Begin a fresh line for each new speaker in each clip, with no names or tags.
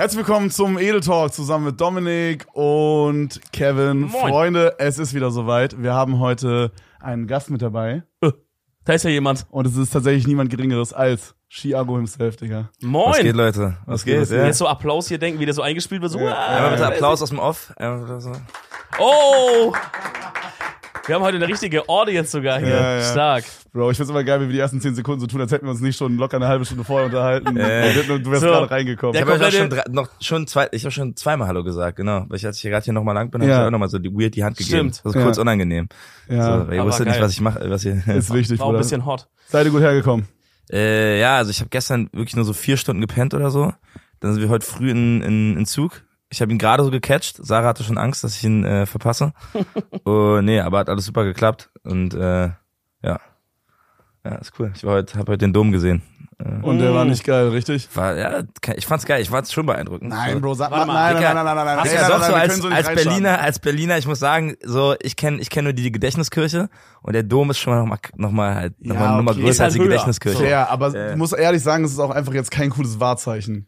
Herzlich willkommen zum Edel Talk zusammen mit Dominik und Kevin.
Moin.
Freunde, es ist wieder soweit. Wir haben heute einen Gast mit dabei
Da ist ja jemand.
und es ist tatsächlich niemand Geringeres als Chiago himself, Digga.
Moin.
Was geht, Leute? Was
geht?
geht? Ja.
Jetzt so Applaus hier denken, wie der so eingespielt wird. So,
Ja.
ah,
Einmal bitte Applaus aus dem Off. Einmal bitte so.
Oh! Wir haben heute eine richtige Audience sogar hier.
Ja, ja.
Stark.
Bro, ich find's immer geil, wie wir die ersten 10 Sekunden so tun, als hätten wir uns nicht schon locker eine halbe Stunde vorher unterhalten.
Äh.
Du wärst
So.
gerade reingekommen.
Der
Ich habe schon, drei, noch, schon zwei, ich habe schon zweimal Hallo gesagt, genau. Weil ich als ich hier gerade hier nochmal lang bin, habe
Ja.
ich auch nochmal so die weird die Hand gegeben.
Stimmt.
Das ist
Ja.
kurz unangenehm.
ja,
So, weil ihr wusstet nicht, was ich mache, was ihr.
ist wichtig,
War auch ein bisschen hot.
Seid ihr gut hergekommen?
äh, ja, also ich habe gestern wirklich nur so vier Stunden gepennt oder so. Dann sind wir heute früh in, in, in Zug. Ich habe ihn gerade so gecatcht. Sarah hatte schon Angst, dass ich ihn äh, verpasse. oh, nee, aber hat alles super geklappt. Und äh, ja. Ja, ist cool. Ich war heute, habe heute den Dom gesehen. Äh,
Und der war nicht geil, richtig?
war, ja, ich fand's geil. Ich war schon beeindruckend.
Nein. Bro, sag mal,
mal,
nein, nein, nein, nein, nein, nein, nein, nein,
ja
nein,
doch
nein,
so als, als. Berliner, als Berliner, ich muss sagen, so ich kenne ich kenn nur die Gedächtniskirche und der Dom ist schon mal noch mal, noch mal halt noch
Ja,
mal eine Nummer
okay.
größer
halt
als die
höher.
Gedächtniskirche.
Fair, aber
Ja.
ich muss ehrlich sagen, es ist auch einfach jetzt kein cooles Wahrzeichen.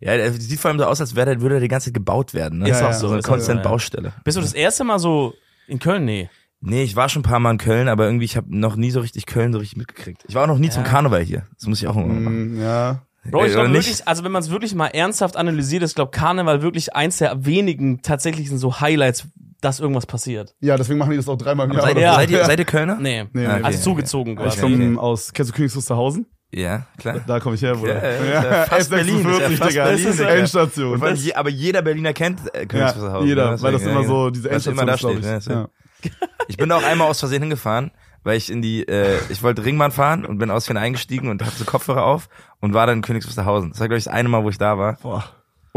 Ja, der sieht vor allem so aus, als wäre der, würde der die ganze Zeit gebaut werden. Ne?
Ist
Ja,
auch
ja.
so.
eine
ist auch so,
konstant
ja.
Baustelle.
Bist du das erste Mal so in Köln? Nee.
Nee, ich war schon ein paar Mal in Köln, aber irgendwie ich habe noch nie so richtig Köln so richtig mitgekriegt. Ich war auch noch nie zum Karneval hier. Das muss ich auch mal machen.
Mm, ja.
Bro, ich glaube wirklich, also wenn man es wirklich mal ernsthaft analysiert, ist, glaube Karneval wirklich eins der wenigen tatsächlichen so Highlights, dass irgendwas passiert.
Ja, deswegen machen die das auch dreimal im Jahr.
Seid,
Ja.
seid, ihr, seid ihr Kölner?
Nee.
Nee,
Ah,
nee,
Also
okay.
zugezogen
Ich
quasi.
Okay.
komme aus, kennst du Königs Wusterhausen?
Ja, klar.
Da komme ich her, Bruder.
Ja, ja, fast Berlin, ist ja
S46,
fast
Digga.
Berlin,
Das ist. Endstation.
Allem je, aber jeder Berliner kennt äh,
Ja,
Königs Wusterhausen,
jeder,
ne?
weil das immer so diese
immer
Endstation
da
ist,
steht.
ich.
Ne? Ich bin auch einmal aus Versehen hingefahren, weil ich in die, äh, ich wollte Ringbahn fahren und bin aus Versehen eingestiegen und hatte so Kopfhörer auf und war dann in Königs Wusterhausen. Das war, glaube ich, das eine Mal, wo ich da war.
Boah.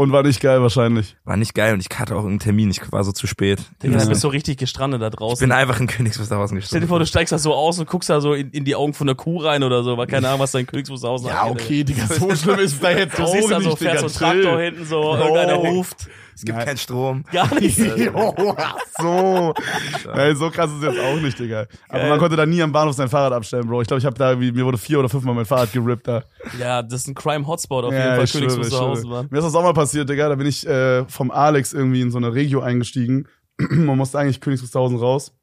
Und war nicht geil wahrscheinlich.
War nicht geil und ich hatte auch irgendeinen Termin. Ich war so zu spät.
Digga,
Ja.
du bist so richtig gestrandet da
Ich
draußen.
bin einfach in Königs Wusterhausen
Stell dir vor, du steigst da so aus und guckst da so in, in die Augen von der Kuh rein oder so, weil keine Ahnung, was dein Königswusterhausen
Ja, okay, Digga, so schlimm ist es da jetzt
Du
auch
siehst da
nicht,
so,
Digga.
fährst so einen. Traktor hinten so, irgendeiner ruft.
Es gibt
Nein.
keinen Strom.
Gar nichts.
Jo, ach so. Nein, so krass ist es jetzt auch nicht, Digga. Aber
Geil.
man konnte da nie am Bahnhof sein Fahrrad abstellen, Bro. Ich glaube, ich habe da, wie, mir wurde vier oder fünfmal mein Fahrrad gerippt da.
Ja, das ist ein Crime-Hotspot auf jeden
Ja,
Fall,
schwöre, ich
Königswusterhausen. Mann.
Mir ist das auch mal passiert, Digga. Da bin ich äh, vom Alex irgendwie in so eine Regio eingestiegen. Man musste eigentlich Königs Wusterhausen raus.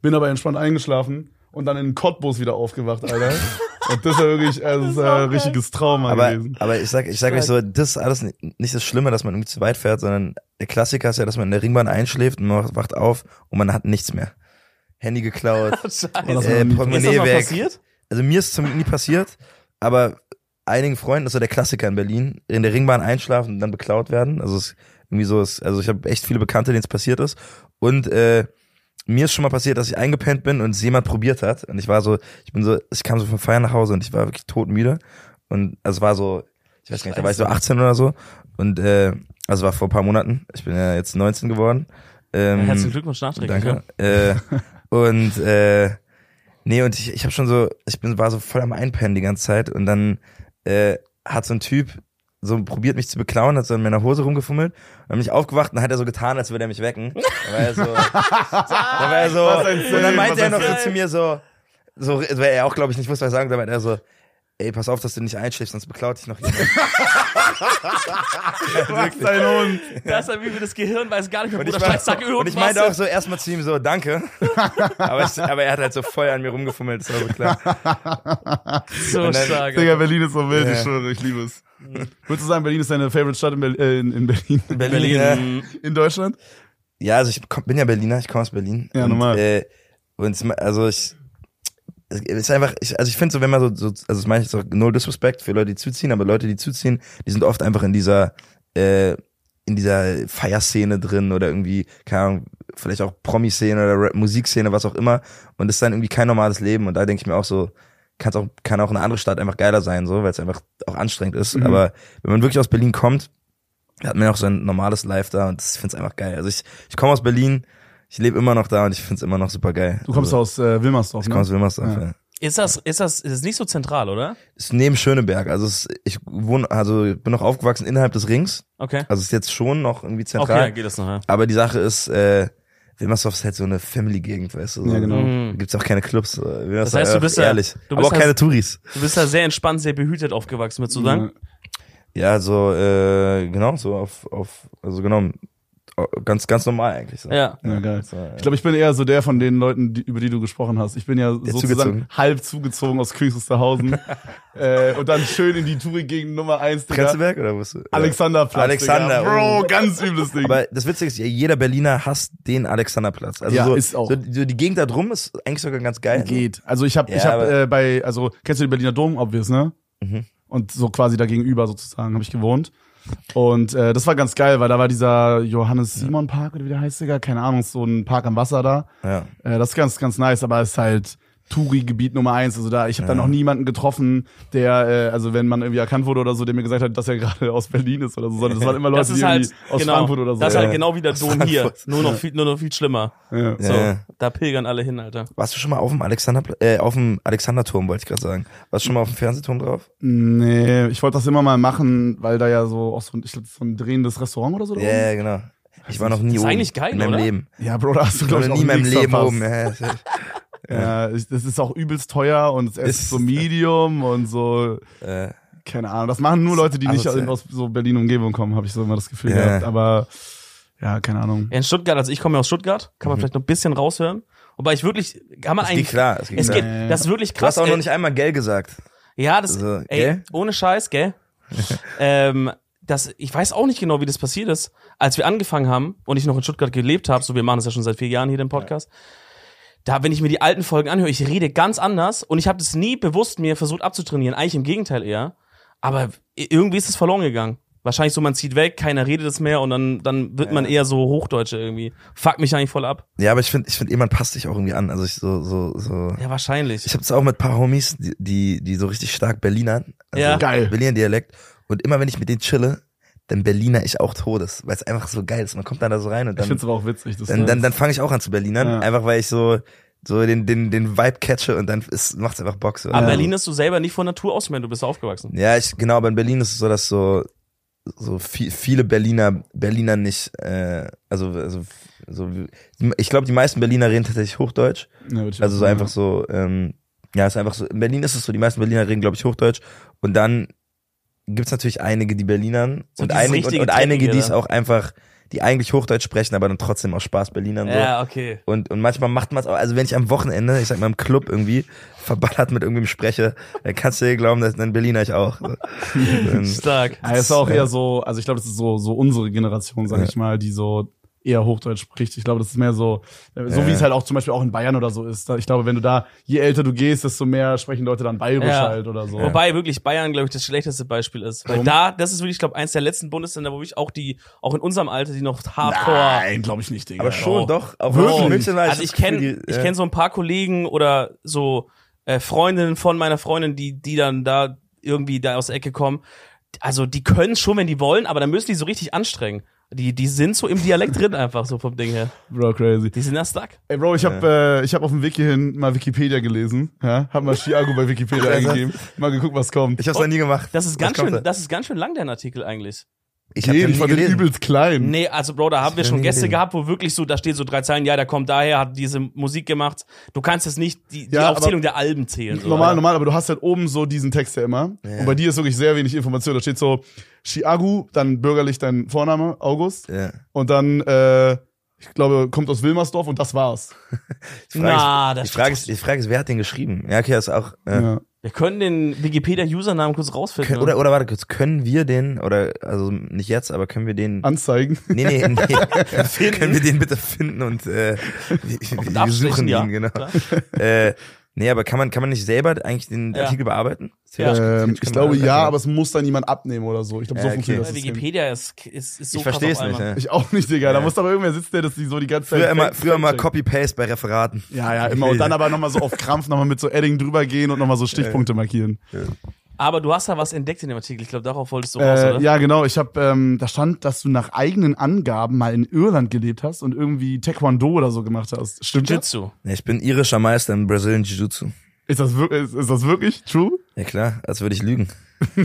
Bin aber entspannt eingeschlafen und dann in Cottbus wieder aufgewacht, Alter. und das ist ja wirklich, also, das ist ja ein richtiges Trauma
Aber,
gewesen.
aber ich sag, ich sag euch so, das ist alles nicht, das Schlimme, dass man irgendwie zu weit fährt, sondern der Klassiker ist ja, dass man in der Ringbahn einschläft und man wacht auf und man hat nichts mehr. Handy geklaut,
Scheiße.
das
äh, Portemonnaie weg.
passiert?
Also mir ist es zumindest nie passiert, aber einigen Freunden, das ist so der Klassiker in Berlin, in der Ringbahn einschlafen und dann beklaut werden. Also es ist irgendwie so, ist, also ich habe echt viele Bekannte, denen es passiert ist. Und äh, mir ist schon mal passiert, dass ich eingepennt bin und es jemand probiert hat. Und ich war so, ich bin so, ich kam so vom Feiern nach Hause und ich war wirklich todmüde. Und also es war so, ich weiß gar nicht, da war ich so 18 oder so. Und äh, also war vor ein paar Monaten. Ich bin ja jetzt 19 geworden. Ähm,
Herzlichen Glückwunsch nachträglich.
Danke. Äh, und äh, nee, und ich, ich habe schon so, ich bin war so voll am Einpennen die ganze Zeit und dann äh, hat so ein Typ so probiert mich zu beklauen, hat so in meiner Hose rumgefummelt und dann bin ich aufgewacht und dann hat er so getan, als würde er mich wecken. Da war er so, da war er so und dann meinte er noch so zu mir so, so, weil er auch glaube ich nicht wusste, was er sagen, da meinte er so, ey, pass auf, dass du nicht einschläfst, sonst beklaut dich noch jemand.
Was dein Hund?
Das ist ja wie wir das Gehirn weiß gar nicht mehr,
Und ich,
Bruder, scheiß, sag
und
irgendwas.
ich meinte auch so erstmal zu ihm so, danke. aber, es, aber er hat halt so voll an mir rumgefummelt, das war so klar.
so
und dann-
stark.
Digga, Berlin ist so wild,
Ja.
ich schwöre, ich liebe es. Würdest du sagen, Berlin ist deine Favorite Stadt in, Ber äh, in, in Berlin?
Berlin,
Berlin.
In Deutschland?
Ja, also ich komm, bin ja Berliner, ich komme aus Berlin.
Ja,
und,
normal.
Äh, und also ich, es ist einfach, ich, also ich finde so, wenn man so, so, also das meine ich jetzt auch no disrespect für Leute, die zuziehen, aber Leute, die zuziehen, die sind oft einfach in dieser, äh, in dieser Feierszene drin oder irgendwie, keine Ahnung, vielleicht auch Promi-Szene oder Rap Musikszene, was auch immer. Und das ist dann irgendwie kein normales Leben. Und da denke ich mir auch so, kann's auch, kann auch eine andere Stadt einfach geiler sein, so, weil es einfach auch anstrengend ist.
Mhm.
Aber wenn man wirklich aus Berlin kommt, hat man auch so ein normales Life da und das finde ich einfach geil. Also ich, ich komme aus Berlin, ich lebe immer noch da und ich finde es immer noch super geil.
Du kommst
also,
aus äh, Wilmersdorf,
Ich
ne?
komme aus Wilmersdorf,
Ja.
ja.
Ist das, ist das, ist das nicht so zentral, oder?
Ist neben Schöneberg. Also es, ich wohne, also ich bin noch aufgewachsen innerhalb des Rings.
Okay.
Also ist jetzt schon noch irgendwie
Okay,
zentral.
dann geht das noch, ja.
Aber die Sache ist, äh, Wilmersdorf ist halt so eine Family-Gegend, weißt du. So.
Ja, genau.
Mhm.
Da gibt's auch keine Clubs. Das
heißt, du bist ja-
ehrlich.
du
aber
bist
auch keine
halt-
Touris.
Du bist da sehr entspannt, sehr behütet aufgewachsen, mit zu sagen.
Ja.
Ja, so, äh, genau, so auf, auf, also genau, ganz, ganz normal eigentlich. So.
Ja.
Ja, geil.
So, ja.
Ich glaube, ich bin eher so der von den Leuten, die, über die du gesprochen hast. Ich bin ja sozusagen
zugezogen.
halb zugezogen aus Königs Wusterhausen. äh, und dann schön in die Touri-Gegend Nummer eins, Digga.
Prenzlberg oder wo bist du?
Alexanderplatz.
Alexander,
Digga. Bro,
oh.
ganz übles Ding.
Aber das Witzige ist, jeder Berliner hasst den Alexanderplatz. Also
Ja,
so,
ist auch.
So, so die Gegend da drum ist eigentlich sogar ganz geil.
Geht. Also ich habe
Ja,
ich habe äh, bei also kennst du den Berliner Dom obvious, ne?
Mhm.
Und so quasi da gegenüber sozusagen habe ich gewohnt. Und äh, das war ganz geil, weil da war dieser Johannes Simon Park oder wie der heißt, Digga, keine Ahnung, so ein Park am Wasser da.
Ja.
Äh, das ist ganz ganz nice, aber es ist halt Touri-Gebiet Nummer eins. Also da, ich habe da
Ja.
noch niemanden getroffen, der, äh, also wenn man irgendwie erkannt wurde oder so, der mir gesagt hat, dass er gerade aus Berlin ist oder so, sondern das waren immer Leute,
Das
die
halt
irgendwie aus
genau,
Frankfurt oder so.
Das ist
ja.
halt genau wie der Dom hier. Nur noch viel, nur noch viel schlimmer.
ja.
So,
Ja.
da pilgern alle hin, Alter.
Warst du schon mal auf dem Alexander, äh, auf dem Alexanderturm, wollte ich gerade sagen. Warst du schon mal auf dem Fernsehturm drauf?
Nee, ich wollte das immer mal machen, weil da ja so auch so, ein- ich glaube, so ein drehendes Restaurant oder so. da
Ja, yeah, genau. Ich war noch nie
ist
oben.
eigentlich geil,
in meinem
oder?
Leben.
Ja, Bro, da hast du,
Ich
glaube
noch
ich,
nie
auch
in meinem Leben
verpasst.
oben. Ja, das
Ja, das ist auch übelst teuer und das Essen ist so Medium und so,
äh,
keine Ahnung. Das machen nur Leute, die nicht aus so Berlin-Umgebung kommen, habe ich so immer das Gefühl
Ja.
gehabt. Aber ja, keine Ahnung.
Ja, in Stuttgart, also ich komme ja aus Stuttgart, kann man vielleicht noch ein bisschen raushören. Wobei ich wirklich, kann man
es geht
eigentlich,
klar. Es geht
es
klar.
geht, das ist wirklich
Du
krass.
hast auch
ey.
noch nicht einmal Gell gesagt.
Ja, das,
So,
ey,
gell?
ohne Scheiß, gell? ähm, das, ich weiß auch nicht genau, wie das passiert ist. Als wir angefangen haben und ich noch in Stuttgart gelebt habe, so wir machen das ja schon seit vier Jahren hier den Podcast, da, wenn ich mir die alten Folgen anhöre, ich rede ganz anders und ich habe das nie bewusst mir versucht abzutrainieren, eigentlich im Gegenteil eher. Aber irgendwie ist es verloren gegangen. Wahrscheinlich so, man zieht weg, keiner redet es mehr und dann, dann wird man eher so Hochdeutsche irgendwie. Fuck mich eigentlich voll ab.
Ja, aber ich finde, ich finde, man passt sich auch irgendwie an. Also ich so, so, so.
Ja, wahrscheinlich.
Ich habe es auch mit paar Homies, die, die, die so richtig stark Berlinern. Also
Ja.
Geil.
Berliner Dialekt. Und immer wenn ich mit denen chille, dann Berliner ich auch Todes, weil es einfach so geil ist. Man kommt dann da so rein und
Ich
dann,
find's aber auch witzig. Das
dann, dann, dann fange ich auch an zu Berlinern,
Ja.
einfach weil ich so, so den, den, den Vibe catche und dann ist, macht's einfach Bock so.
Aber
Ja.
Berlin ist du selber nicht von Natur aus, wenn du bist aufgewachsen.
Ja, ich, genau, aber in Berlin ist es so, dass so, so viel, viele Berliner, Berliner nicht, äh, also, also, so, ich glaube, die meisten Berliner reden tatsächlich Hochdeutsch.
Ja, ich
Also so
sagen,
einfach so, ähm, ja, ist einfach so, in Berlin ist es so, die meisten Berliner reden, glaube ich, Hochdeutsch. Und dann gibt's natürlich einige, die Berlinern
So
und, einige, und, und einige, die es auch einfach, die eigentlich Hochdeutsch sprechen, aber dann trotzdem aus Spaß Berlinern so.
Ja, okay.
Und, und manchmal macht man es auch, also wenn ich am Wochenende, ich sag mal im Club irgendwie, verballert mit irgendwem spreche, dann kannst du dir glauben, dass dann Berliner ich auch.
Stark.
Ja, ist auch eher so, also ich glaube, das ist so, so unsere Generation, sag
Ja.
ich mal, die so eher Hochdeutsch spricht. Ich glaube, das ist mehr so, so wie es halt auch zum Beispiel auch in Bayern oder so ist. Ich glaube, wenn du da, je älter du gehst, desto mehr sprechen Leute dann bayerisch
Ja.
halt oder so.
Wobei wirklich Bayern, glaube ich, das schlechteste Beispiel ist. Weil da, das ist wirklich, glaube eins der letzten Bundesländer, wo ich auch die, auch in unserem Alter, die noch hardcore.
Nein, glaube ich nicht, Digga.
aber schon,
Oh.
doch. Auch
Wirklich?
Also ich kenne, ich kenne so ein paar Kollegen oder so äh, Freundinnen von meiner Freundin, die, die dann da irgendwie da aus der Ecke kommen. Also die können schon, wenn die wollen, aber dann müssen die so richtig anstrengen. Die, die sind so im Dialekt drin einfach so vom Ding her.
Bro, crazy.
Die sind da stuck.
Ey, Bro, ich habe äh, ich hab auf dem Weg hierhin mal Wikipedia gelesen. Ja? Hab mal Chiago bei Wikipedia eingegeben. Mal geguckt, was kommt.
Ich hab's noch nie gemacht.
Das ist ganz schön,
da?
das ist ganz schön lang, dein Artikel eigentlich.
Ich hab den
ich fand den
gelesen.
übelst klein.
Nee, also Bro, da haben wir schon Gäste
gelesen.
gehabt, wo wirklich so, da steht so drei Zeilen, ja, der kommt daher, hat diese Musik gemacht. Du kannst jetzt nicht die, die
Ja,
Aufzählung der Alben zählen. So,
normal,
Alter.
normal, aber du hast halt oben so diesen Text ja immer.
Ja.
Und bei dir ist wirklich sehr wenig Information. Da steht so Chiagu, dann bürgerlich dein Vorname, August.
Ja.
Und dann, äh, ich glaube, kommt aus Wilmersdorf und das war's.
Die Frage,
Na,
ist,
das
die, Frage die Frage wer hat den geschrieben? Ja, okay, das ist auch. Äh,
Ja.
Wir können den Wikipedia-Usernamen kurz rausfinden.
können, oder, oder warte kurz, können wir den, oder, also nicht jetzt, aber können wir den.
Anzeigen.
Nee, nee, nee. können wir den bitte finden und äh, wir, wir suchen
ja.
ihn, genau.
Klar.
Äh, nee, aber kann man, kann man nicht selber eigentlich den
Ja.
Artikel bearbeiten?
Ja.
Ähm, ich glaube ja, aber es muss dann jemand abnehmen oder so. Ich glaube, so
Ja, okay.
funktioniert das.
Wikipedia ist, ist, ist so
ich verstehe es nicht. Ja.
Ich auch nicht, Digga. Da
Ja.
muss aber irgendwer sitzen, der das die so die ganze Zeit.
Früher immer, früher mal. Copy-Paste bei Referaten.
Ja, ja, immer. Und dann aber nochmal so auf Krampf nochmal mit so Edding drüber gehen und nochmal so Stichpunkte markieren.
Aber du hast ja was entdeckt in dem Artikel. Ich glaube, darauf wolltest du raus,
Äh,
oder?
ja, genau. Ich habe, ähm, da stand, dass du nach eigenen Angaben mal in Irland gelebt hast und irgendwie Taekwondo oder so gemacht hast. Stimmt das?
Jitsu.
Ja, Ich bin irischer Meister im Brazilian Jiu-Jitsu.
Ist das wirklich, ist, ist das wirklich true?
Ja klar, als würde ich lügen.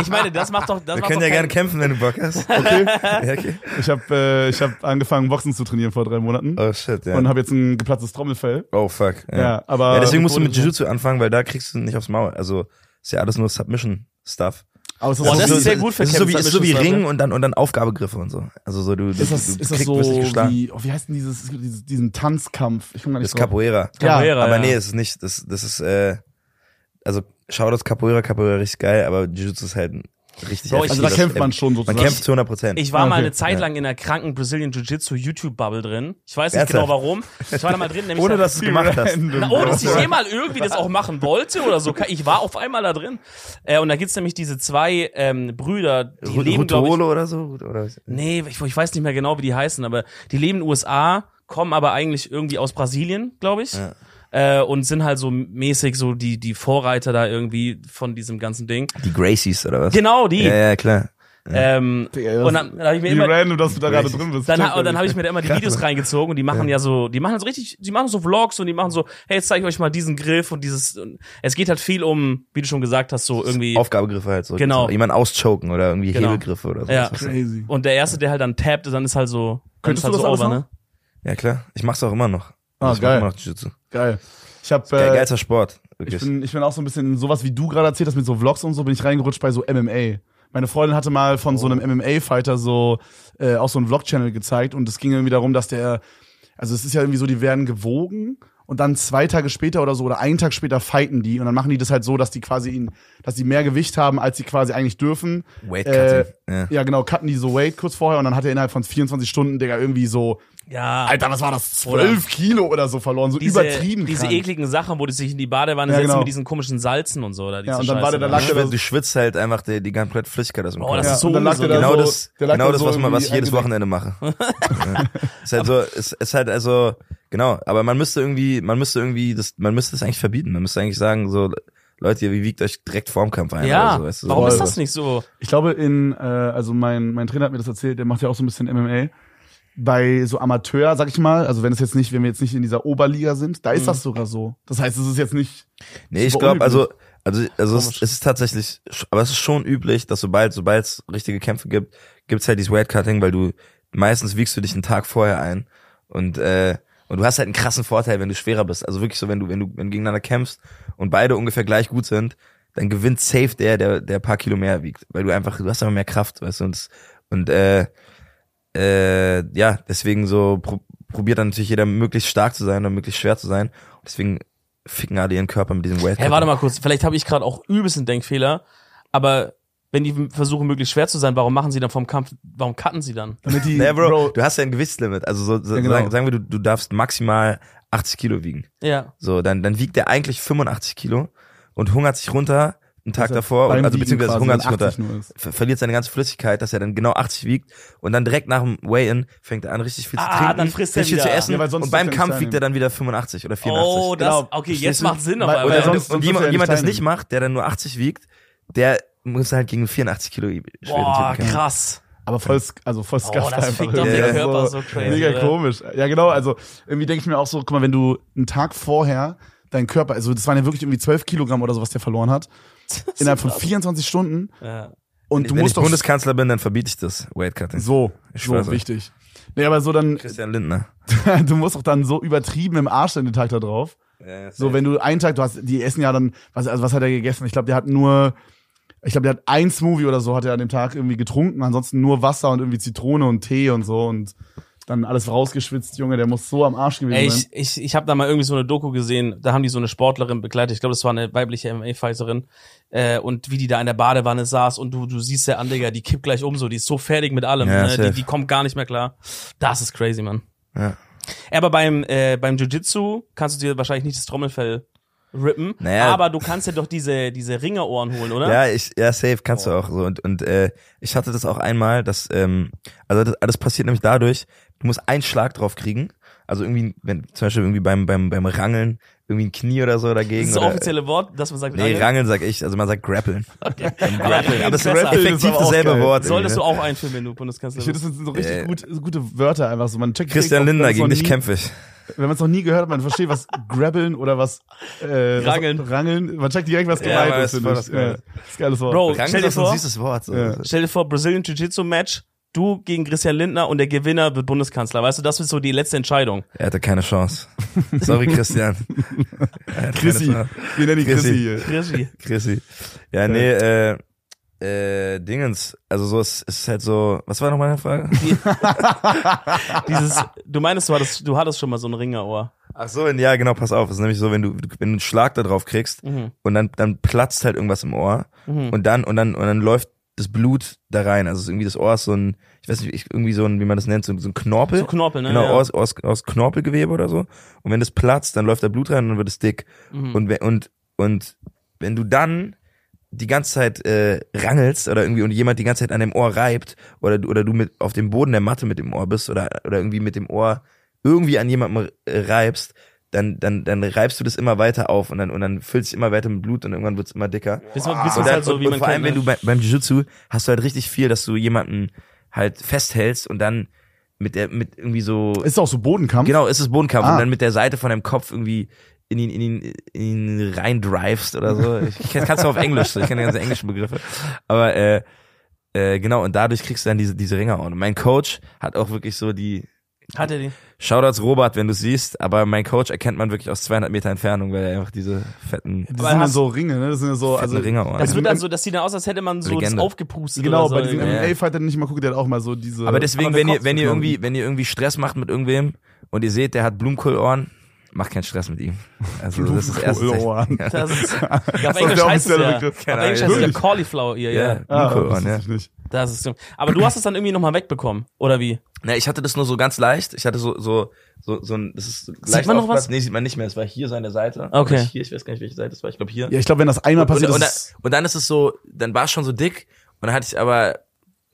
Ich meine, das macht doch, das
Wir
macht
können
doch
ja gerne kämpfen, wenn du Bock hast.
Okay.
ja, okay.
ich habe äh, ich hab angefangen, Boxen zu trainieren vor drei Monaten
Oh shit, ja.
und habe jetzt ein geplatztes Trommelfell.
oh fuck. Ja,
Ja, aber
ja deswegen musst du mit Jiu-Jitsu anfangen, weil da kriegst du nicht aufs Maul. Also ist ja alles nur Submission-Stuff.
Aber ist das,
Boah,
so
das
wie,
ist sehr gut für
Es ist so wie, ist so wie
mit
Ring
Schusswaffe.
und dann, und dann Aufgabegriffe und so. Also so, du, du,
ist das,
du
ist das
kriegst,
so wie, oh, wie heißt denn dieses, diesen Tanzkampf? Ich komme gar nicht
Das ist
drauf.
Capoeira.
Ja,
Capoeira,
Aber nee, es ist nicht, das, das ist, äh, also, schau das Capoeira, Capoeira richtig geil, aber Jiu-Jitsu ist halt ein richtig
Bro, ich-
Also da kämpft man schon
Man
sozusagen.
kämpft zu 100 Prozent.
Ich war
Ah,
mal eine Zeit lang in einer kranken Brazilian Jiu-Jitsu YouTube-Bubble drin. Ich weiß nicht
Ernsthaft?
genau warum. Ich war da mal drin, nämlich
Ohne
da-
dass du es gemacht hast.
Na, ohne dass ich jemals irgendwie das auch machen wollte oder so. Ich war auf einmal da drin. Äh, und da gibt's nämlich diese zwei ähm, Brüder, die leben, glaube ich,
oder so? Oder?
Nee, ich, ich weiß nicht mehr genau, wie die heißen, aber die leben in den USA, kommen aber eigentlich irgendwie aus Brasilien, glaube ich.
Ja.
Äh, und sind halt so mäßig so die, die Vorreiter da irgendwie von diesem ganzen Ding.
Die Gracies oder was?
Genau, die.
Ja, ja, klar.
Ähm,
Digga,
und dann, dann habe ich mir
Wie
immer,
random, dass du da gerade drin bist.
dann,
ja
und dann habe ich mir da immer die Videos reingezogen und die machen ja. so, die machen so richtig, die machen so Vlogs und die machen so, hey, jetzt zeige ich euch mal diesen Griff und dieses, und es geht halt viel um, wie du schon gesagt hast, so irgendwie.
Aufgabegriffe halt so.
Genau.
So, jemand auschoken oder irgendwie
Genau.
Hebelgriffe oder so.
Ja.
Crazy.
Und der erste, der halt dann tappt, dann ist halt so,
Könntest
ist halt
du
so
das alles
over,
noch?
ne?
Ja, klar. Ich mach's auch immer noch.
Ah,
ich
geil.
Mach immer noch Jiu-Jitsu.
Geil. Ich habe äh,
geilster Sport.
ich
Wirklich.
bin, ich bin auch so ein bisschen in sowas, wie du gerade erzählt hast, mit so Vlogs und so, bin ich reingerutscht bei so MMA. Meine Freundin hatte mal von so einem MMA-Fighter so äh, auch so einen Vlog-Channel gezeigt und es ging irgendwie darum, dass der, also es ist ja irgendwie so, die werden gewogen und dann zwei Tage später oder so oder einen Tag später fighten die und dann machen die das halt so, dass die quasi ihn, dass die mehr Gewicht haben, als sie quasi eigentlich dürfen.
Weight
Äh,
Cutting. ja.
Ja, genau, cutten die so Weight kurz vorher und dann hat er innerhalb von 24 Stunden, Digga, irgendwie so,
Ja.
Alter, was war das, 12 Kilo oder so verloren, so
diese,
übertrieben
Diese
krank.
ekligen Sachen, wo die sich in die Badewanne
Ja,
setzen
genau.
mit diesen komischen Salzen und so. Oder
Ja, und dann war der
Du,
lag der
du schwitzt halt einfach die, die komplette Flüssigkeit aus dem
Oh,
Körper.
das
ja,
ist so
der
genau
so,
das,
der lag
genau
da
das,
so
was, man, was ich jedes. Wochenende mache. ja. Ist halt so, ist, ist halt also, genau, aber man müsste irgendwie, man müsste irgendwie, das, man müsste das eigentlich verbieten. Man müsste eigentlich sagen, so, Leute, ihr wiegt euch direkt vorm Kampf ein.
Ja,
oder so, weißt du,
warum
so.
ist das nicht so?
Ich glaube, in, äh, also mein, mein Trainer hat mir das erzählt, der macht ja auch so ein bisschen MMA. Bei so Amateur, sag ich mal, also wenn es jetzt nicht, wenn wir jetzt nicht in dieser Oberliga sind, da ist
Mhm.
das sogar so. Das heißt, es ist jetzt nicht.
Nee, ich glaube, also, also, also es, es ist tatsächlich, aber es ist schon üblich, dass sobald, sobald es richtige Kämpfe gibt, gibt's halt dieses Weight Cutting, weil du, meistens wiegst du dich einen Tag vorher ein und, äh, und du hast halt einen krassen Vorteil, wenn du schwerer bist. Also wirklich so, wenn du, wenn du, wenn du gegeneinander kämpfst und beide ungefähr gleich gut sind, dann gewinnt safe der, der, der ein paar Kilo mehr wiegt. Weil du einfach, du hast einfach mehr Kraft, weißt du, und, und äh, äh, ja, deswegen so pro, probiert dann natürlich jeder möglichst stark zu sein oder möglichst schwer zu sein. Und deswegen ficken alle ihren Körper mit diesem Weight
Hey, warte mal kurz, vielleicht habe ich gerade auch übelst einen Denkfehler, aber wenn die versuchen, möglichst schwer zu sein, warum machen sie dann vom Kampf, warum cutten sie dann?
Damit die,
Nee, Bro, du hast ja ein Gewichtslimit. Also so, so
Ja, genau.
sagen, sagen wir, du, du darfst maximal 80 Kilo wiegen.
Ja.
So, dann, dann wiegt der eigentlich 85 Kilo und hungert sich runter einen Tag
dass
davor, und, also beziehungsweise hungert sich runter,
80 nur ist.
ver verliert seine ganze Flüssigkeit, dass er dann genau 80 wiegt und dann direkt nach dem Weigh-In fängt er an, richtig viel zu
Ah,
trinken,
dann frisst er
richtig viel zu essen
Ja, weil sonst
und beim Kampf wiegt er dann wieder 85 oder 84.
Oh, das,
Genau.
okay, jetzt macht Sinn einmal.
oder sonst-
und, jemand, jemand das nicht macht, der dann nur 80 wiegt, der muss halt gegen 84 Kilo schweren
Boah, krass.
Aber voll, also voll
Oh, das
einfach.
fickt doch
den
ist
Körper so crazy,
Mega
oder?
komisch. Ja, genau, also irgendwie denke ich mir auch so, guck mal, wenn du einen Tag vorher deinen Körper, also das waren ja wirklich irgendwie 12 Kilogramm oder so, was der verloren hat, innerhalb von 24 Stunden
Ja.
und du
Wenn ich
musst doch
Bundeskanzler bin, dann verbiete ich das Weight Cutting.
so,
Ich
so wichtig. Nee, aber so dann,
Christian Lindner.
du musst doch dann so übertrieben im Arsch sein den Tag da drauf. So, wenn du einen Tag, du hast, die essen ja dann, was, also was hat er gegessen? Ich glaube, der hat nur, ich glaube, der hat ein Smoothie oder so hat er an dem Tag irgendwie getrunken, ansonsten nur Wasser und irgendwie Zitrone und Tee und so und dann alles rausgeschwitzt, Junge, der muss so am Arsch gewesen
Ey,
sein.
ich, ich, ich habe da mal irgendwie so eine Doku gesehen, da haben die so eine Sportlerin begleitet, ich glaube, das war eine weibliche MMA-Fighterin, äh, und wie die da in der Badewanne saß und du, du siehst der an, Digga, die kippt gleich um so, die ist so fertig mit allem,
Ja,
ne? die, die kommt gar nicht mehr klar. Das ist crazy, Mann.
Ja.
Aber beim, äh, beim Jiu-Jitsu kannst du dir wahrscheinlich nicht das Trommelfell rippen,
Naja.
aber du kannst ja doch diese, diese Ringerohren holen, oder?
Ja, ich, ja, safe kannst du auch so. Und, und äh, ich hatte das auch einmal, dass, ähm, also das, alles passiert nämlich dadurch, du musst einen Schlag drauf kriegen. Also irgendwie, wenn zum Beispiel irgendwie beim, beim, beim Rangeln irgendwie ein Knie oder so dagegen.
das ist das
oder,
offizielle Wort, dass man sagt,
Nee,
Rangeln?
Rangeln sag ich, also man sagt grappeln.
Okay.
Grappeln. Aber es ist effektiv dasselbe
geil.
Wort.
Solltest du
irgendwie,
auch einführen, wenn du Bundeskanzler
Ich finde,
bist.
das sind so richtig
Äh.
gut, so gute Wörter einfach so. Man checkt
ne? Christian Lindner, gegen dich kämpfe ich.
Wenn man es noch nie gehört hat, man versteht, was grabbeln oder was, äh,
Rangeln.
Was, rangeln. Man checkt direkt, was
Ja,
gemeint
aber
ist,
was Geiles.
Ja, das ist ein geiles Wort.
Bro,
Rangeln
stell dir
ist so ein
vor,
süßes Wort. So.
Ja.
Stell dir vor, Brazilian Jiu-Jitsu Match, du gegen Christian Lindner und der Gewinner wird Bundeskanzler. Weißt du, das ist so die letzte Entscheidung.
Er hatte keine Chance. Sorry, Christian.
Chrissy. Wir nennen ihn
Chrissy.
Chrissy.
Chrissy. Ja, nee, äh, Äh, Dingens, also so ist, ist halt so, was war noch meine Frage?
Dieses, du meinst, du hattest, du hattest schon mal so ein Ringerohr.
Ach so, ja, genau, pass auf. Es ist nämlich so, wenn du, wenn du einen Schlag da drauf kriegst
Mhm.
und dann, dann platzt halt irgendwas im Ohr
Mhm.
und dann, und dann, und dann läuft das Blut da rein. Also irgendwie das Ohr ist so ein, ich weiß nicht, ich- irgendwie so ein, wie man das nennt, so, so ein Knorpel.
So Knorpel, ne?
Genau,
ja.
aus, aus, aus Knorpelgewebe oder so. Und wenn das platzt, dann läuft da Blut rein und dann wird es dick.
Mhm.
Und, und, und wenn du dann die ganze Zeit äh, rangelst oder irgendwie und jemand die ganze Zeit an dem Ohr reibt oder, du- oder du mit auf dem Boden der Matte mit dem Ohr bist oder, oder irgendwie mit dem Ohr irgendwie an jemandem äh, reibst, dann, dann, dann reibst du das immer weiter auf und dann, und dann füllt sich immer weiter mit Blut und irgendwann wird's immer dicker.
Bis, bis du
Und, dann,
halt so,
und, vor allem, wenn du
ne?
bei, beim Jiu-Jitsu hast du halt richtig viel, dass du jemanden halt festhältst und dann mit der, mit irgendwie so,
Ist auch so Bodenkampf?
genau, ist es Bodenkampf
Ah.
und dann mit der Seite von deinem Kopf irgendwie in ihn, in ihn, in ihn rein drivest oder so. Ich, ich kann es auf Englisch, so, ich kenne die ganzen englischen Begriffe. Aber, äh, äh, genau, und dadurch kriegst du dann diese, diese Ringe Und mein Coach hat auch wirklich so die,
Hat er die?
Shoutouts Robert, wenn du siehst, aber mein Coach erkennt man wirklich aus 200 Meter Entfernung, weil er einfach diese fetten,
Das sind ja
hast-
so Ringe, ne? Das sind ja so, also,
Ringerohren.
Das
Also
wird dann
im-
so, das sieht dann aus, als hätte man so das
Legende.
aufgepustet.
genau,
oder so.
bei diesem
irgendwie.
Ja.
MMA-Fighter, den ich mal gucke, der hat auch mal so diese.
Aber deswegen,
Aber
wenn ihr, wenn ihr irgendwie, wenn ihr irgendwie Stress macht mit irgendwem und ihr seht, der hat Blumenkohlohren, macht keinen Stress mit ihm. Also das ist das erste
Blumenkohlohren.
Zeichen.
Das ist, ja, auf
das
Englisch
der
heißt es ja, auf Englisch heißt es ja? Cauliflower Ear, ja.
Ja,
Ah, das
ja.
ich nicht.
Das ist, aber du hast es dann irgendwie nochmal wegbekommen, oder wie?
Na, ich hatte das nur so ganz leicht. Ich hatte so, so, so, so ein, das ist leicht
man noch
aufgeplatzt.
was?
Nee, sieht man nicht mehr. Es war hier so an der Seite.
Okay.
Oder Hier, ich weiß gar nicht, welche Seite es war. Ich glaube hier.
Ja, ich glaube, wenn das einmal
und,
passiert,
und,
ist
und, dann, und dann ist es so, dann war es schon so dick und dann hatte ich aber,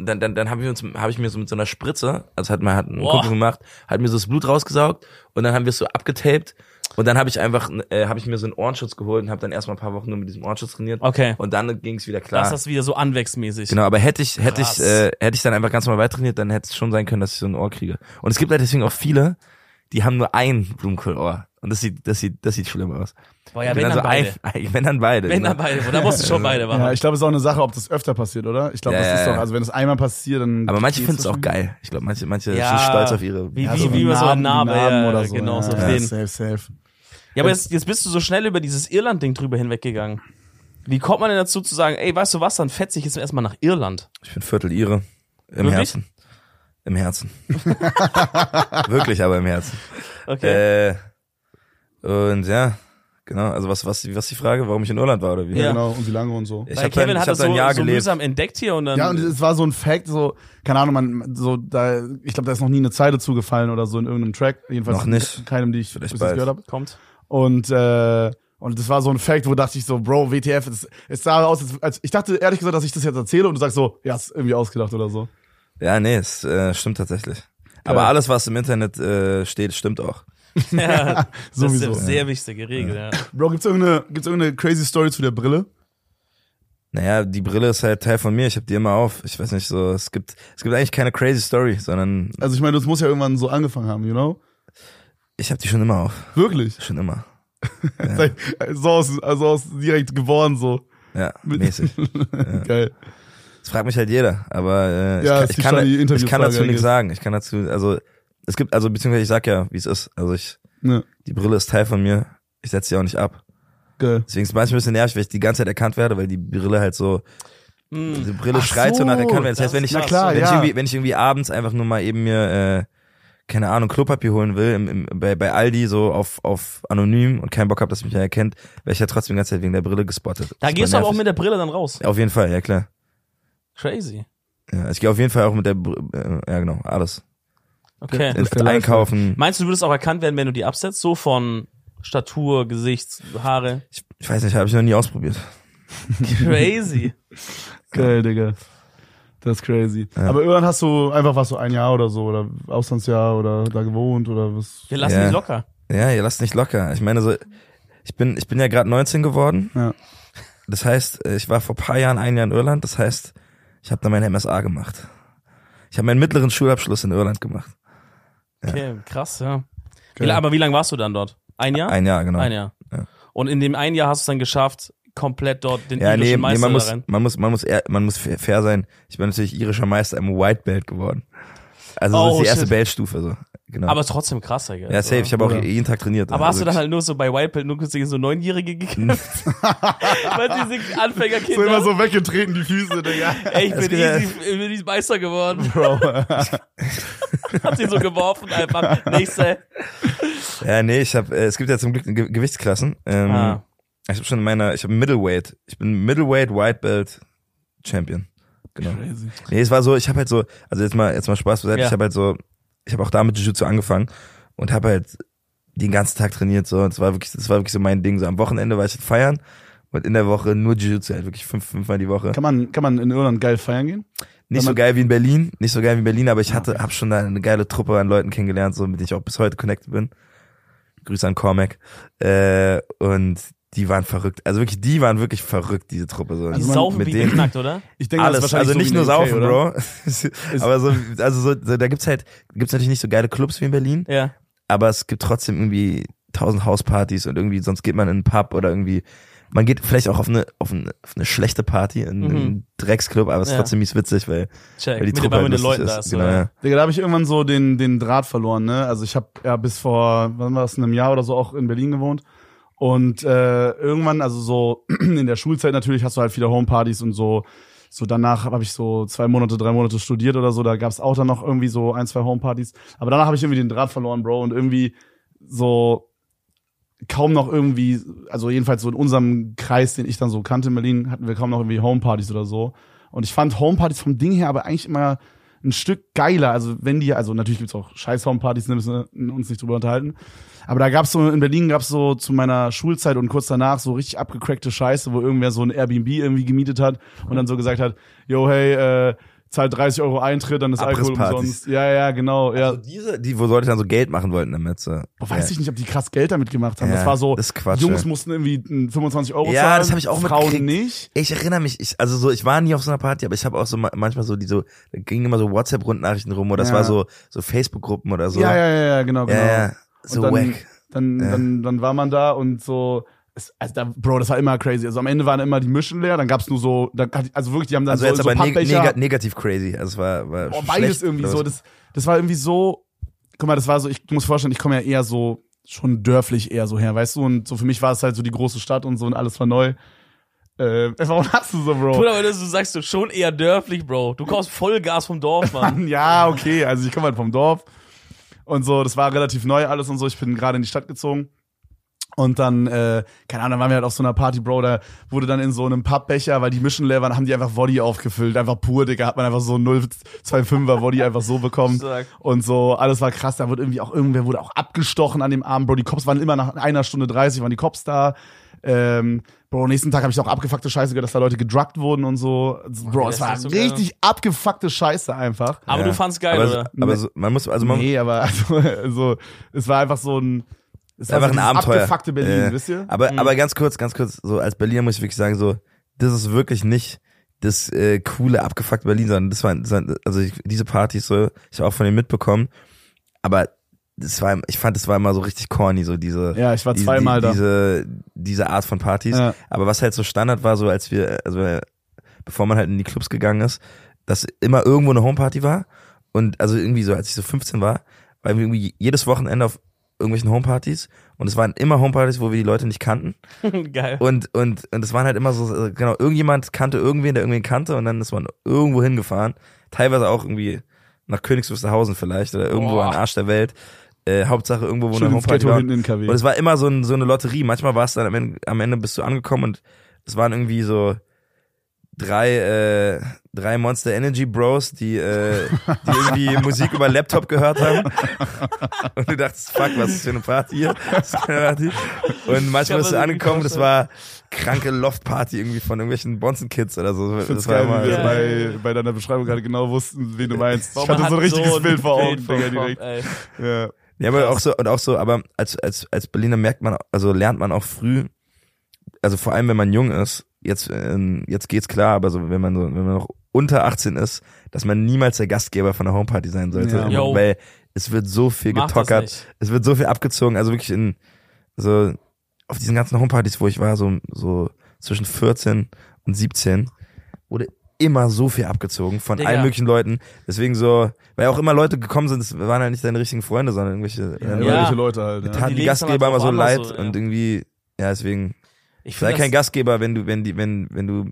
dann, dann, dann habe ich uns, habe ich mir so mit so einer Spritze, also hat mal hat ein
Boah.
Kumpel gemacht, hat mir so das Blut rausgesaugt und dann haben wir es so abgetaped und dann habe ich einfach, äh, habe ich mir so einen Ohrenschutz geholt und habe dann erstmal ein paar Wochen nur mit diesem Ohrenschutz trainiert
Okay.
und dann ging es wieder klar.
Das ist das wieder so anwächsmäßig.
Genau, aber hätte ich, hätte
Krass.
ich, äh, hätte ich dann einfach ganz normal weiter trainiert, dann hätte es schon sein können, dass ich so ein Ohr kriege. Und es gibt halt deswegen auch viele, die haben nur ein Blumenkohlohr. Und das sieht, das sieht, das sieht schlimm aus.
Boah, ja,
Und
wenn dann
so
beide.
Ein, wenn dann beide.
Wenn dann
genau.
beide. Da musst du schon beide machen.
Ja, ich glaube, es ist auch eine Sache, ob das öfter passiert, oder? Ich glaube,
Ja,
das ist doch, also wenn es einmal passiert, dann.
Aber manche finden es auch geil. Ich glaube, manche, manche
Ja,
sind stolz auf ihre.
Wie,
Ja,
wie,
so
wie man so eine
Narben,
Narbe,
Narben
ja,
oder so.
genau,
ja,
so
ja, safe, safe.
Ja, aber jetzt, jetzt bist du so schnell über dieses Irland-Ding drüber hinweggegangen. Wie kommt man denn dazu zu sagen, ey, weißt du was, dann fetze ich jetzt erstmal nach Irland?
Ich bin Viertel ihre. Im
Wirklich?
Herzen. Im Herzen. Wirklich, aber im Herzen.
Okay.
Äh, und ja, genau. Also was, was, was die Frage, warum ich in Irland war oder wie?
Ja, genau, und wie lange und so.
Ich
Weil
habe
Kevin
dann, ich
hat
hab
das
dann
so,
ein Jahr
so
gelebt.
mühsam entdeckt hier und dann.
Ja, und es war so ein Fact, so, keine Ahnung, man, so, da, ich glaube, da ist noch nie eine Zeile zugefallen oder so in irgendeinem Track. Jedenfalls
Noch nicht.
keinem, die ich
Vielleicht
bis jetzt gehört habe.
kommt.
Und, äh, und das war so ein Fact, wo dachte ich so, Bro, WTF, es, es sah aus, als, als ich dachte ehrlich gesagt, dass ich das jetzt erzähle und du sagst so, ja, ist irgendwie ausgedacht oder so.
Ja, nee, es äh, stimmt tatsächlich. Aber
Ja.
alles, was im Internet äh, steht, stimmt auch.
Ja,
Sowieso.
Das ist eine sehr wichtige Regel, ja.
Bro, gibt's irgendeine, gibt's irgendeine crazy Story zu der Brille?
Naja, die Brille ist halt Teil von mir. Ich habe die immer auf. Ich weiß nicht, so es gibt es gibt eigentlich keine crazy Story, sondern
Also ich meine, das muss ja irgendwann so angefangen haben, you know?
ich habe die schon immer auf,
Wirklich?
schon immer.
Seit- So aus, also aus direkt geboren so.
Ja, mäßig.
Geil.
Das fragt mich halt jeder, aber äh,
Ja,
ich, kann, ich, kann, ich kann dazu nichts sagen. Ich kann dazu, also es gibt, also beziehungsweise ich sag ja, wie es ist. Also ich,
Ja,
die Brille ist Teil von mir. Ich setze sie auch nicht ab.
geil.
Deswegen ist es manchmal ein bisschen nervig, weil ich die ganze Zeit erkannt werde, weil die Brille halt so,
Hm.
die Brille
Ach
schreit so,
so,
nach erkannt werden. Das
das
heißt, wenn ich,
klar,
wenn, ich
ja.
irgendwie, wenn ich irgendwie abends einfach nur mal eben mir, äh, keine Ahnung, Klopapier holen will, im, im, bei, bei Aldi so auf, auf anonym und keinen Bock hab, dass mich ja erkennt, werde ich ja trotzdem die ganze Zeit wegen der Brille gespottet.
Da
Super
gehst du aber auch mit der Brille dann raus.
Auf jeden Fall, ja klar.
Crazy.
Ja, ich gehe auf jeden Fall auch mit der, Br äh, ja genau, alles.
Okay.
Einkaufen.
Meinst du, du würdest auch erkannt werden, wenn du die absetzt? So von Statur, Gesicht, Haare?
Ich, ich weiß nicht, habe ich noch nie ausprobiert.
Crazy.
Geil, Digga. Das ist crazy.
Ja.
Aber irgendwann hast du einfach was so ein Jahr oder so oder Auslandsjahr oder da gewohnt oder was?
Wir lassen
Ja.
dich locker.
Ja, ihr lasst nicht locker. Ich meine so, ich bin, ich bin ja gerade 19 geworden.
Ja.
Das heißt, äh, ich war vor paar Jahren ein Jahr in Irland. Das heißt, ich habe da meine MSA gemacht. Ich habe meinen mittleren Schulabschluss in Irland gemacht.
Okay, krass, ja. Wie, aber wie lange warst du dann dort? Ein Jahr?
Ein Jahr, genau.
Ein Jahr.
Ja.
Und in dem einen Jahr hast du es dann geschafft, komplett dort den
Ja, nee,
irischen
nee
Meister
man,
da
muss,
rein.
man muss, man muss, eher, man muss fair sein. Ich bin natürlich irischer Meister im White Belt geworden. Also das
Oh,
ist die erste. Beltstufe so. Genau.
Aber trotzdem krass, Digga.
ja, safe. Ich habe auch
Oder-
jeden Tag trainiert.
Aber hast du dann
Also
halt nur so bei Whitepill nur kurz gegen so Neunjährige gekämpft? Weil diese Anfängerkinder.
So immer so weggetreten, die Füße, Digga.
Ey, ich bin
ja-
easy, ich bin easy Meister geworden.
Bro.
Hat sie so geworfen einfach. Nächste.
Ja, nee, ich habe, äh, es gibt ja zum Glück Ge Gewichtsklassen. Ähm,
Ah.
Ich habe schon in meiner, ich habe Middleweight. Ich bin Middleweight White Belt Champion. Genau.
Crazy.
Nee, es war so, ich habe halt so, also jetzt mal, jetzt mal Spaß beiseite,
Ja.
ich habe halt so, ich habe auch da mit Jiu-Jitsu angefangen und habe halt den ganzen Tag trainiert so. Es war wirklich, das war wirklich so mein Ding. So am Wochenende war ich halt feiern und in der Woche nur Jiu-Jitsu, halt wirklich fünf, fünfmal die Woche.
Kann man, kann man in Irland geil feiern gehen?
Nicht so geil wie in Berlin, nicht so geil wie in Berlin, aber ich hatte, hab schon da eine geile Truppe an Leuten kennengelernt, so mit denen ich auch bis heute connected bin. Grüße an Cormac. Äh, und die waren verrückt. Also wirklich, die waren wirklich verrückt, diese Truppe. So.
Die
man-
saufen
mit
wie
denen-
beknackt, oder?
Ich denke,
Alles,
das ist wahrscheinlich
also
so
nicht nur
UK,
saufen,
oder?
Bro. aber so, also so, so, da gibt's halt, gibt's natürlich nicht so geile Clubs wie in Berlin,
Ja.
aber es gibt trotzdem irgendwie tausend Hauspartys und irgendwie, sonst geht man in einen Pub oder irgendwie, man geht vielleicht auch auf eine, auf eine, auf eine schlechte Party in
Mhm.
einen Drecksclub, aber es ist
Ja.
trotzdem mies witzig, weil,
Check.
weil die
mit,
Truppe halt
mit den Leuten da
ist.
ist.
Genau, ja.
Digga, da habe ich irgendwann so den, den Draht verloren, ne? Also ich habe ja bis vor, wann war das, in einem Jahr oder so auch in Berlin gewohnt. Und äh, irgendwann, also so in der Schulzeit natürlich hast du halt viele Homepartys und so. So danach habe ich so zwei Monate, drei Monate studiert oder so. Da gab's auch dann noch irgendwie so ein, zwei Homepartys. Aber danach habe ich irgendwie den Draht verloren, Bro. Und irgendwie so kaum noch irgendwie, also jedenfalls so in unserem Kreis, den ich dann so kannte in Berlin, hatten wir kaum noch irgendwie Homepartys oder so. Und ich fand Homepartys vom Ding her aber eigentlich immer ein Stück geiler. Also wenn die, also natürlich gibt's auch scheiß Homepartys, ne, müssen wir uns nicht drüber unterhalten. Aber da gab's so, in Berlin gab's so zu meiner Schulzeit und kurz danach so richtig abgecrackte Scheiße, wo irgendwer so ein Airbnb irgendwie gemietet hat und dann so gesagt hat, yo, hey, äh, zahlt 30 Euro Eintritt, dann ist Alkohol umsonst. Ja, ja, genau. Ja.
Also diese, die, wo Leute dann so Geld machen wollten damit. So.
Boah, weiß ich nicht, ob die krass Geld damit gemacht haben.
Ja,
das war so,
das ist Quatsch,
Jungs
ja.
mussten irgendwie mm, 25 Euro
Ja,
zahlen.
das hab ich auch
Frauen
mitgekriegt.
nicht.
Ich erinnere mich, ich, also so, ich war nie auf so einer Party, aber ich habe auch so ma- manchmal so die so, da gingen immer so WhatsApp-Rundnachrichten rum oder das
Ja.
war so, so Facebook-Gruppen oder so.
Ja, ja, ja, ja, genau, genau.
So
dann,
wack.
Dann,
Ja.
dann, dann war man da und so, es, also da, Bro, das war immer crazy. Also am Ende waren immer die Mischen leer, dann gab's nur so, dann, also wirklich, die haben dann
Also
so,
jetzt
so
aber neg neg negativ crazy. Also es war, war schlecht,
beides irgendwie
oder
so. Das, das war irgendwie so, guck mal, das war so, ich muss vorstellen, ich komme ja eher so, schon dörflich eher so her, weißt du? Und so für mich war es halt so die große Stadt und so und alles war neu. Äh, warum hast du so, Bro?
Bruder, aber du sagst du schon eher dörflich, Bro. Du kaufst Vollgas vom Dorf, Mann.
ja, okay, also ich komme halt vom Dorf und so, das war relativ neu alles und so. Ich bin gerade in die Stadt gezogen. Und dann, äh, keine Ahnung, dann waren wir halt auf so einer Party, Bro, da wurde dann in so einem Pappbecher, weil die Mischen leer waren, haben die einfach Woddy aufgefüllt, einfach pur, Digga, hat man einfach so 0,25er Woddy einfach so bekommen. Und so, alles war krass, da wurde irgendwie auch, irgendwer wurde auch abgestochen an dem Abend, Bro, die Cops waren immer nach einer Stunde 30, waren die Cops da. Ähm, Bro, nächsten Tag habe ich auch abgefuckte Scheiße gehört, dass da Leute gedruckt wurden und so. Bro,
das
es war
so geil.
richtig abgefuckte Scheiße einfach.
Aber
Ja.
du fandst geil,
aber,
oder?
Aber so, man muss, also man,
nee, aber also, also, es war einfach so ein, es war
einfach
so
ein Abenteuer.
abgefuckte Berlin,
Äh,
wisst ihr?
Aber,
Mhm.
aber ganz kurz, ganz kurz, so als Berliner muss ich wirklich sagen, so, das ist wirklich nicht das äh, coole, abgefuckte Berlin, sondern das war, das war also ich, diese Partys so, ich habe auch von denen mitbekommen, aber das war, ich fand, das war immer so richtig corny, so diese,
Ja, ich war
diese,
zweimal
die,
da.
diese, diese Art von Partys.
Ja.
Aber was halt so Standard war, so als wir, also bevor man halt in die Clubs gegangen ist, dass immer irgendwo eine Homeparty war und also irgendwie so, als ich so 15 war, waren wir irgendwie jedes Wochenende auf irgendwelchen Homepartys und es waren immer Homepartys, wo wir die Leute nicht kannten
geil.
und und und es waren halt immer so genau irgendjemand kannte irgendwen, der irgendwen kannte und dann ist man irgendwo hingefahren, teilweise auch irgendwie nach Königs Wusterhausen vielleicht oder irgendwo
Boah.
am Arsch der Welt. Äh, Hauptsache irgendwo, wo
Schön
eine Homeparty war. Und es war immer so, ein, so eine Lotterie. Manchmal war es dann am Ende, am Ende bist du angekommen und es waren irgendwie so drei, äh, drei Monster Energy Bros, die, äh, die irgendwie Musik über Laptop gehört haben. Und du dachtest, fuck, was ist für eine Party hier? Party. Und manchmal bist du angekommen, das
vorstellen.
war kranke Loft-Party irgendwie von irgendwelchen Bonzen Kids oder so.
Ich
Das war
geil,
immer,
wie wir
Ja.
bei, bei deiner Beschreibung gerade genau wussten, wen du meinst.
Boah,
ich hatte so ein richtiges
ein
Bild vor Augen, Digga, direkt.
ey.
Ja.
Ja, aber auch so, und auch so, aber als, als, als Berliner merkt man, also lernt man auch früh, also vor allem wenn man jung ist, jetzt, ähm, jetzt geht's klar, aber so, wenn man so, wenn man noch unter 18 ist, dass man niemals der Gastgeber von der Homeparty sein sollte.
Ja.
Weil es wird so viel
Mach
getockert, es wird so viel abgezogen, also wirklich in, so, auf diesen ganzen Homepartys, wo ich war, so, so zwischen 14 und 17, wurde immer so viel abgezogen von
Digga.
allen möglichen Leuten. Deswegen so, weil auch immer Leute gekommen sind, das waren halt nicht deine richtigen Freunde, sondern irgendwelche,
Ja,
ja,
Ja.
Leute halt. Ja.
taten
Die
die, Gastgeber immer so leid
ja.
und irgendwie, ja, deswegen,
Ich
sei kein Gastgeber, wenn du, wenn die, wenn, wenn du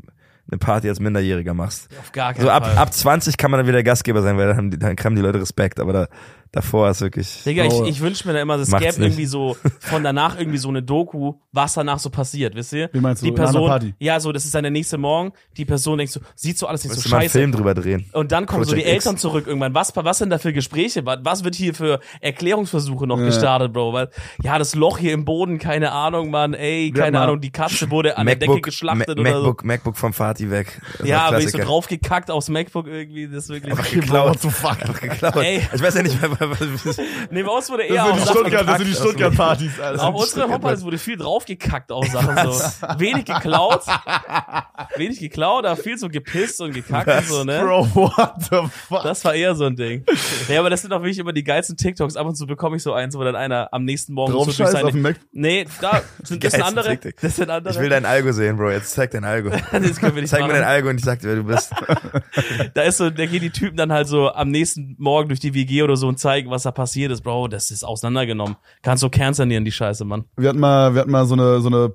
eine Party als Minderjähriger machst.
auf gar keinen
So ab,
Fall.
ab 20 kann man dann wieder Gastgeber sein, weil dann haben die, dann haben die Leute Respekt, aber da, davor ist wirklich,
Digga, ich,
Oh.
ich wünsche mir da immer, es gäbe
nicht.
irgendwie so von danach irgendwie so eine Doku, was danach so passiert, wisst ihr?
Wie meinst du,
Die Person,
Party?
ja, so, das ist dann der nächste Morgen, die Person denkt so, sieht so alles nicht
musst
so
du mal einen
scheiße.
Film drüber drehen.
Und dann kommen so die
Project X.
Eltern zurück irgendwann. Was, was sind da für Gespräche? Was, was wird hier für Erklärungsversuche noch
Ja.
gestartet, Bro? Weil, ja, das Loch hier im Boden, keine Ahnung, Mann, ey, keine
mal-
Ahnung, die Katze wurde an der Decke geschlachtet
Ma
oder
MacBook, MacBook vom Fatih weg. Das
so. Ja, bin ich so draufgekackt aufs MacBook irgendwie, das ist wirklich.
Einfach geklaut. Einfach geklaut.
Ey.
Ich weiß ja nicht mehr, was,
Nee, bei uns wurde
Das
eher
sind
auf
die Stuttgart, das sind die. Stuttgart-Partys, Alter.
Auf unseren Hoppartys wurde viel draufgekackt auf Sachen so. Wenig geklaut. Wenig geklaut, aber viel so gepisst und gekackt und so, ne?
Bro, what the fuck?
Das war eher so ein Ding. Ja, aber das sind auch wirklich immer die geilsten TikToks. Ab und zu bekomme ich so eins, wo dann einer am nächsten Morgen
Drauf
so durch seine...
auf dem Mac.
Nee, da sind das sind andere. Das sind andere.
ich will dein Algo sehen, Bro. Jetzt zeig dein Algo.
das können wir nicht
Zeig mir
machen.
dein Algo und ich sag dir, wer du bist.
Da ist so, da gehen die Typen dann halt so am nächsten Morgen durch die WG oder so und zeigen, was da passiert ist. Bro, das ist auseinandergenommen. Kannst du kernsanieren, die Scheiße, Mann.
Wir hatten mal, wir hatten mal so eine, so eine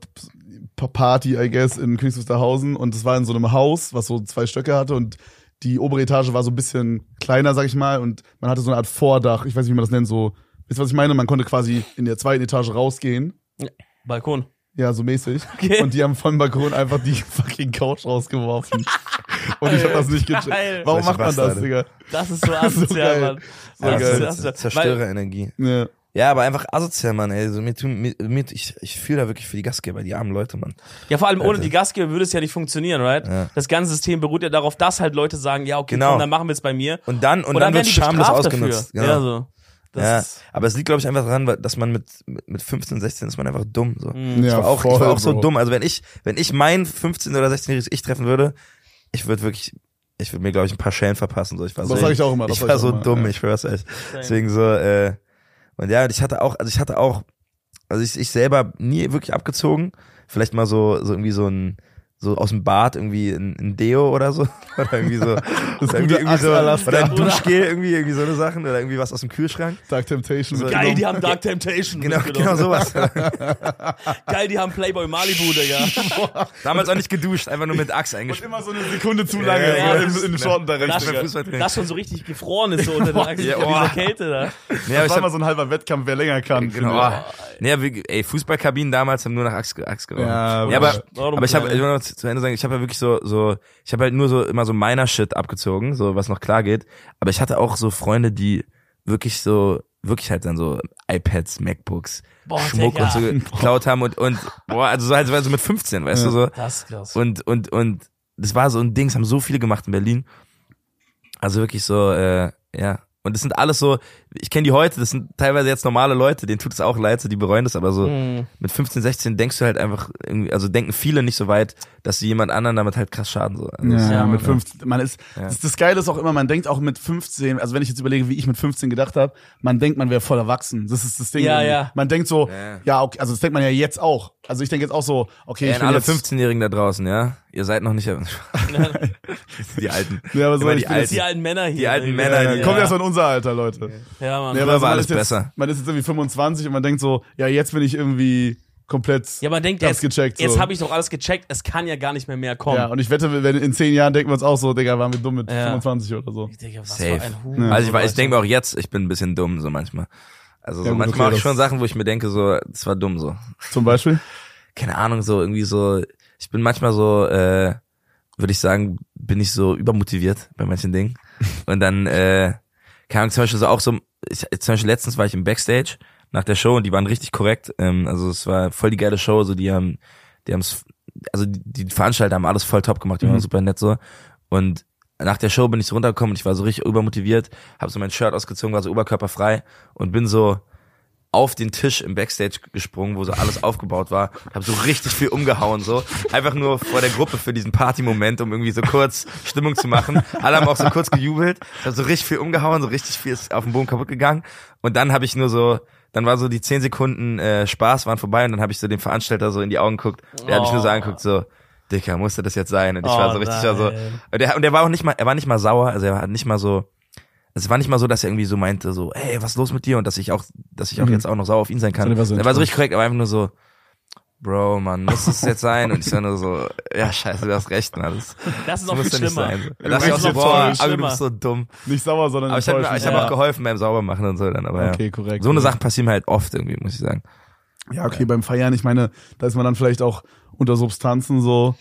Party, I guess, in Königs Wusterhausen und es war in so einem Haus, was so zwei Stöcke hatte und die obere Etage war so ein bisschen kleiner, sag ich mal, und man hatte so eine Art Vordach, ich weiß nicht, wie man das nennt, so, wisst ihr, was ich meine? Man konnte quasi in der zweiten Etage rausgehen.
Balkon.
Ja, so mäßig.
Okay.
Und die haben vom Balkon einfach die fucking Couch rausgeworfen. und ich hab das nicht gecheckt.
Geil.
Warum
Solche
macht man das,
Bastarde.
Digga?
Das ist so
Das ist so
asozial,
geil.
Mann.
So
Das
geil.
ist
Zerstö-
asozial. Weil,
Zerstörerenergie.
Ja.
Ja, aber einfach asozial, Mann, ey. So, mir tun, mir, mir, ich, ich fühle da wirklich für die Gastgeber, die armen Leute, Mann.
ja, vor allem ohne
Alter.
die Gastgeber würde es ja nicht funktionieren, right?
Ja.
Das ganze System beruht ja darauf, dass halt Leute sagen, ja, okay,
Genau.
komm, dann machen wir es bei mir.
Und dann, und,
Und
dann,
werden
wird
die
schamlos
bestraft
ausgenutzt.
Dafür.
Genau.
Ja, so. Das
ja, aber es liegt, glaube ich, einfach daran, weil- dass man mit, mit mit 15, 16 ist man einfach dumm. So.
Mhm.
Ich
Ja,
war auch, ich
voll,
war auch so
Bro.
dumm. Also wenn ich, wenn ich mein 15 oder 16-jähriges Ich treffen würde, ich würde wirklich, ich würde mir, glaube ich, ein paar Schellen verpassen. So. Ich war
Das
so,
sag ich auch immer, das
Ich war
ich
so
immer,
dumm,
ja.
ich schwör's euch. Deswegen so, äh, und ja, und ich hatte auch, also ich hatte auch, also ich, ich selber nie wirklich abgezogen. Vielleicht mal so, so irgendwie so ein, so aus dem Bad irgendwie ein, ein Deo oder so. Oder irgendwie so,
Das
irgendwie, irgendwie so oder ein Duschgel, irgendwie, irgendwie so eine Sachen oder irgendwie was aus dem Kühlschrank.
Dark Temptation.
So
Geil,
genommen.
die haben Dark Temptation.
Genau, genau sowas.
Geil, die haben Playboy Malibu, Digga.
Damals auch nicht geduscht, einfach nur mit Axt
Und
eingesprungen.
immer so eine Sekunde zu lange
Ja, ja,
so
das
im, im
ist-
Shortenunterricht.
Das, schon so richtig gefroren ist so unter der Achse,
Ja, oh.
dieser Kälte da.
Nee,
Das war immer so ein halber Wettkampf, wer länger kann.
genau. Oh. Nee, ey, Fußballkabinen damals haben nur nach Axt, Axt gerochen.
Ja,
Ja, aber,
Warum
aber ich habe, zu Ende sagen, ich habe ja wirklich so, so, ich habe halt nur so immer so meiner Shit abgezogen, so was noch klar geht. Aber ich hatte auch so Freunde, die wirklich so, wirklich halt dann so iPads, MacBooks,
Boah,
Schmuck
Digga.
und so geklaut haben und, und, boah, also so halt so mit 15, weißt du so.
Das ist krass.
Und, und, und das war so ein Ding, das haben so viele gemacht in Berlin. Also wirklich so, äh, ja. Und das sind alles so, ich kenne die heute, das sind teilweise jetzt normale Leute, denen tut es auch leid, so, die bereuen das, aber so
Mhm.
mit 15, 16 denkst du halt einfach irgendwie, also denken viele nicht so weit, dass sie jemand anderen damit halt krass schaden. So. Also
Ja,
Ja,
mit
Mann.
15. Man ist, das, das Geile ist auch immer, man denkt auch mit 15, also wenn ich jetzt überlege, wie ich mit 15 gedacht habe, man denkt, man wäre voll erwachsen. Das ist das Ding.
Ja,
irgendwie.
ja.
Man denkt so,
Ja.
ja, okay, also das denkt man ja jetzt auch. Also ich denke jetzt auch so, okay,
Ja,
ich bin
alle
jetzt,
15-Jährigen da draußen, ja, ihr seid noch nicht, die Alten.
Ja, aber so, ich
die alten.
jetzt-
Die alten Männer hier.
Die alten. Männer,
ja,
die-
kommt erst in unser Alter, Leute.
Ja, Mann.
Nee,
Früher
aber
war
man
alles
ist jetzt,
besser.
Man ist jetzt irgendwie 25 und man denkt so, ja, jetzt bin ich irgendwie komplett
Ja, man denkt, jetzt,
gecheckt.
jetzt
so.
habe ich doch alles gecheckt, es kann ja gar nicht mehr mehr kommen.
Ja, und ich wette, wenn in 10 Jahren denken wir uns auch so, Digga, waren wir dumm mit
Ja.
25 oder so.
Digga, was
Safe.
für ein Huhn.
Ja.
Also ich, ich denke auch jetzt, ich bin ein bisschen dumm, so manchmal. Also so
Ja, gut,
manchmal
okay,
auch
das-
schon Sachen, wo ich mir denke, so, das war dumm so.
Zum Beispiel?
keine Ahnung, so irgendwie so, ich bin manchmal so, äh, würde ich sagen, bin ich so übermotiviert bei manchen Dingen. Und dann, äh, keine Ahnung, zum Beispiel so auch so, ich, zum Beispiel letztens war ich im Backstage nach der Show und die waren richtig korrekt. Ähm, also es war voll die geile Show, so die haben, die haben's, also die, die Veranstalter haben alles voll top gemacht, die waren
Mhm.
super nett so. Und nach der Show bin ich so runtergekommen und ich war so richtig übermotiviert, habe so mein Shirt ausgezogen, war so oberkörperfrei und bin so auf den Tisch im Backstage gesprungen, wo so alles aufgebaut war, habe so richtig viel umgehauen, so einfach nur vor der Gruppe für diesen Party-Moment, um irgendwie so kurz Stimmung zu machen. Alle haben auch so kurz gejubelt. Ich habe so richtig viel umgehauen, so richtig viel ist auf dem Boden kaputt gegangen. Und dann habe ich nur so, dann war so die zehn Sekunden äh, Spaß waren vorbei und dann habe ich so den Veranstalter so in die Augen geguckt. Der habe ich nur so
Oh.
angeguckt, so Dicker, musste das jetzt sein? Und ich
Oh
war so richtig so,
nein.
und der, und der war auch nicht mal, er war nicht mal sauer, also er war nicht mal so, es war nicht mal so, dass er irgendwie so meinte, so, hey, was ist los mit dir? Und dass ich auch, dass ich auch
Mhm.
jetzt auch noch sauer auf ihn sein kann.
Er war so
er war so richtig korrekt, aber einfach nur so, Bro, man, muss es jetzt sein? Und ich war nur so, ja, scheiße, du hast recht, man. Das,
Das ist
muss
viel
ja nicht
schlimmer.
sein. So. Da
Das ist
auch so, boah, aber du bist so dumm.
Nicht sauer, sondern
Aber ich habe hab
Ja.
auch geholfen beim Saubermachen und so dann, aber ja.
Okay, korrekt.
So eine Sachen passieren mir halt oft irgendwie, muss ich sagen.
Ja, okay, beim Feiern, ich meine, da ist man dann vielleicht auch unter Substanzen so.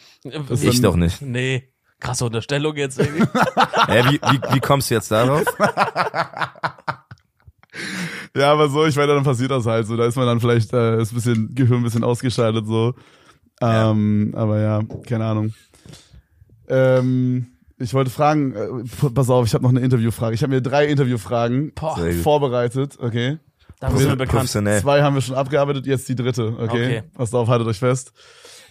Das
Ich
dann-
doch nicht.
Nee. Krasse Unterstellung jetzt irgendwie.
Hä, wie, wie, wie kommst du jetzt darauf?
Ja, aber so, ich meine, dann passiert das halt so. Da ist man dann vielleicht, äh, ist ein bisschen, Gehirn ein bisschen ausgeschaltet so. Ähm, Aber ja, keine Ahnung. Ähm, ich wollte fragen, äh, pass auf, ich habe noch eine Interviewfrage. Ich habe mir drei Interviewfragen
Boah,
Sehr gut.
vorbereitet, okay?
da sind wir bekannt.
Professionell.
Zwei haben wir schon abgearbeitet, jetzt die dritte, okay?
Okay.
Passt auf, haltet euch fest.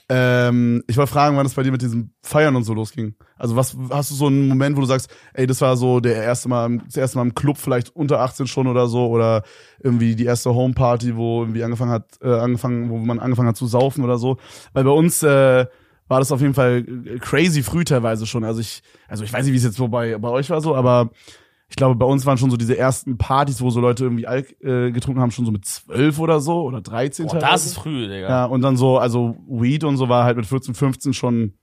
Ähm, ich wollte fragen, wann es bei dir mit diesem Feiern und so losging. Also was hast du so einen Moment, wo du sagst, ey, das war so der erste Mal, das erste Mal im Club, vielleicht unter 18 schon oder so, oder irgendwie die erste Homeparty, wo irgendwie angefangen hat, äh, angefangen, wo man angefangen hat zu saufen oder so. Weil bei uns äh, war das auf jeden Fall crazy früh teilweise schon. Also ich, also ich weiß nicht, wie es jetzt so bei, bei euch war so, aber ich glaube, bei uns waren schon so diese ersten Partys, wo so Leute irgendwie Alk äh, getrunken haben, schon so mit zwölf oder so oder 13
Boah, das ist früh, Digga.
Ja, und dann so, also Weed und so war halt mit 14, 15 schon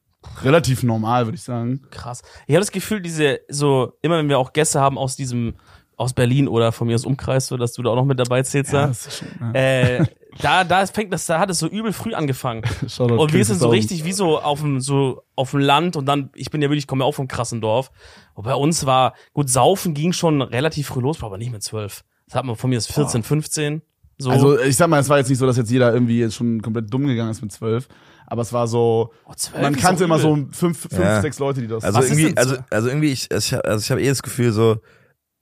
relativ normal, würde ich sagen.
Krass. Ich habe das Gefühl, diese, so, immer wenn wir auch Gäste haben aus diesem, aus Berlin oder von mir aus Umkreis, so dass du da auch noch mit dabei zählst, ja,
das ist schon, ja.
äh, da, da fängt das, da hat es so übel früh angefangen.
Shoutout
Und wir sind so
40.000.
richtig wie so auf dem, so auf dem Land und dann, ich bin ja wirklich, ich komme ja auch vom krassen Dorf. Und bei uns war, gut, Saufen ging schon relativ früh los, aber nicht mit zwölf. Das hat man von mir ist 14, 15. So.
Also ich sag mal, es war jetzt nicht so, dass jetzt jeder irgendwie jetzt schon komplett dumm gegangen ist mit zwölf. Aber es war so,
Oh, 12
man kannte immer so fünf, fünf
Ja.
sechs Leute, die das.
Also irgendwie, also,
so- also
also irgendwie, ich, ich, hab- also ich habe eh das Gefühl, so,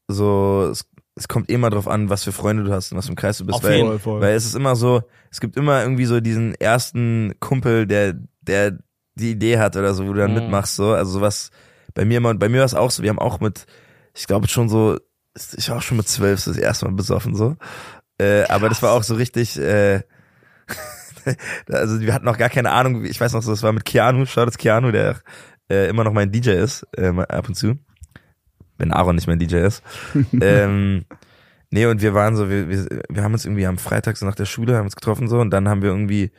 so, es, es kommt immer drauf an, was für Freunde du hast und was ein Kreis du bist.
Auf
weil.
Voll, voll.
weil es ist immer so, es gibt immer irgendwie so diesen ersten Kumpel, der, der die Idee hat oder so, wo du dann
Mhm.
mitmachst, so. Also sowas, bei mir immer, bei mir war es auch so, wir haben auch mit, ich glaube schon so, ich war auch schon mit zwölf das erste Mal besoffen, so. Äh, aber das war auch so richtig, äh, also wir hatten noch gar keine Ahnung, ich weiß noch so, das war mit Keanu, schaut das Keanu, der äh, immer noch mein DJ ist, äh, ab und zu. Wenn Aaron nicht mein DJ ist. ähm, nee, und wir waren so, wir, wir, wir haben uns irgendwie am Freitag so nach der Schule, haben uns getroffen so und dann haben wir irgendwie,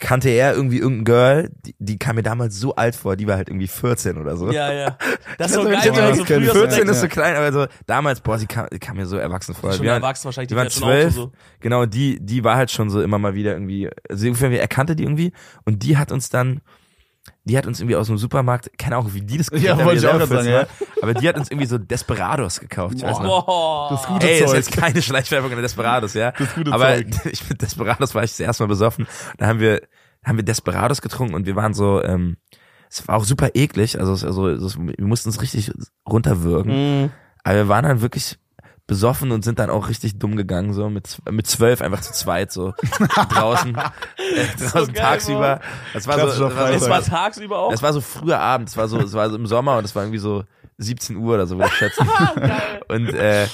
kannte er irgendwie irgendein Girl, die, die kam mir damals so alt vor, die war halt irgendwie 14 oder so.
Ja, ja. Das ist so geil, wenn so
das kenn-
früher so
14
denkt,
ist so klein, aber so damals, boah, sie kam, die kam mir so erwachsen vor.
schon
Wir waren-
erwachsen wahrscheinlich,
die
die
waren
werden schon auch
zwölf,
so.
genau, die, die war halt schon so immer mal wieder irgendwie, also irgendwie, er kannte die irgendwie und die hat uns dann, die hat uns irgendwie aus dem Supermarkt, keine Ahnung, wie die das gekriegt
Ja,
haben,
ich auch sagen,
14 war, aber die hat uns irgendwie so Desperados gekauft, ich weiß noch.
Das gute
Ey, ist
Zeug.
jetzt keine Schleichwerbung an Desperados, ja.
Das gute
Aber
Zeug.
ich mit Desperados war ich das erste Mal besoffen. Da haben wir, haben wir Desperados getrunken und wir waren so, ähm, es war auch super eklig, also, also es- wir mussten es richtig runterwürgen.
Mhm.
Aber wir waren dann wirklich besoffen und sind dann auch richtig dumm gegangen, so mit, mit zwölf einfach zu zweit, so draußen, äh, draußen
geil,
tagsüber. Das war so, das war so,
Es war tagsüber auch.
das war so früher Abend, es war so, es war so im Sommer und es war irgendwie so 17 Uhr oder so, würde ich schätzen. und, äh,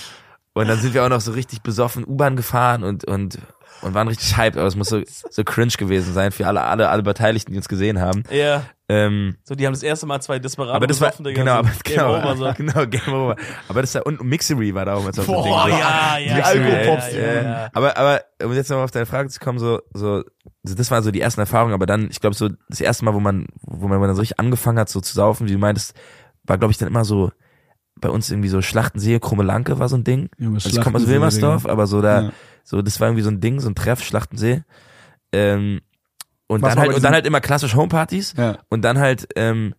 und dann sind wir auch noch so richtig besoffen U-Bahn gefahren und, und, und waren richtig hyped, aber es muss so, so cringe gewesen sein für alle, alle, alle Beteiligten, die uns gesehen haben.
Ja.
Ähm,
So, die haben das erste Mal zwei Desperado
aber das war,
Digga,
genau,
so
aber,
Game
genau,
over, so.
genau, Game Over. Aber das war, und Mixery war da auch mal so
Boah,
ein Ding.
ja, ja.
Die Alkopops,
ja,
Ja,
ja,
ja.
ja.
Aber, aber, um jetzt nochmal auf deine Frage zu kommen, so, so, so, das waren so die ersten Erfahrungen, aber dann, ich glaube, so das erste Mal, wo man, wo man dann so richtig angefangen hat, so zu saufen, wie du meintest, war, glaube ich, dann immer so, bei uns irgendwie so Schlachtensee, Krumme-Lanke war so ein Ding.
Junge,
Also ich komme aus Wilmersdorf, aber so da,
Ja.
So, das war irgendwie so ein Ding, so ein Treff, Schlachtensee. Ähm, und
Was
dann halt, und dann halt immer klassisch Homepartys.
Ja.
Und dann halt, ähm,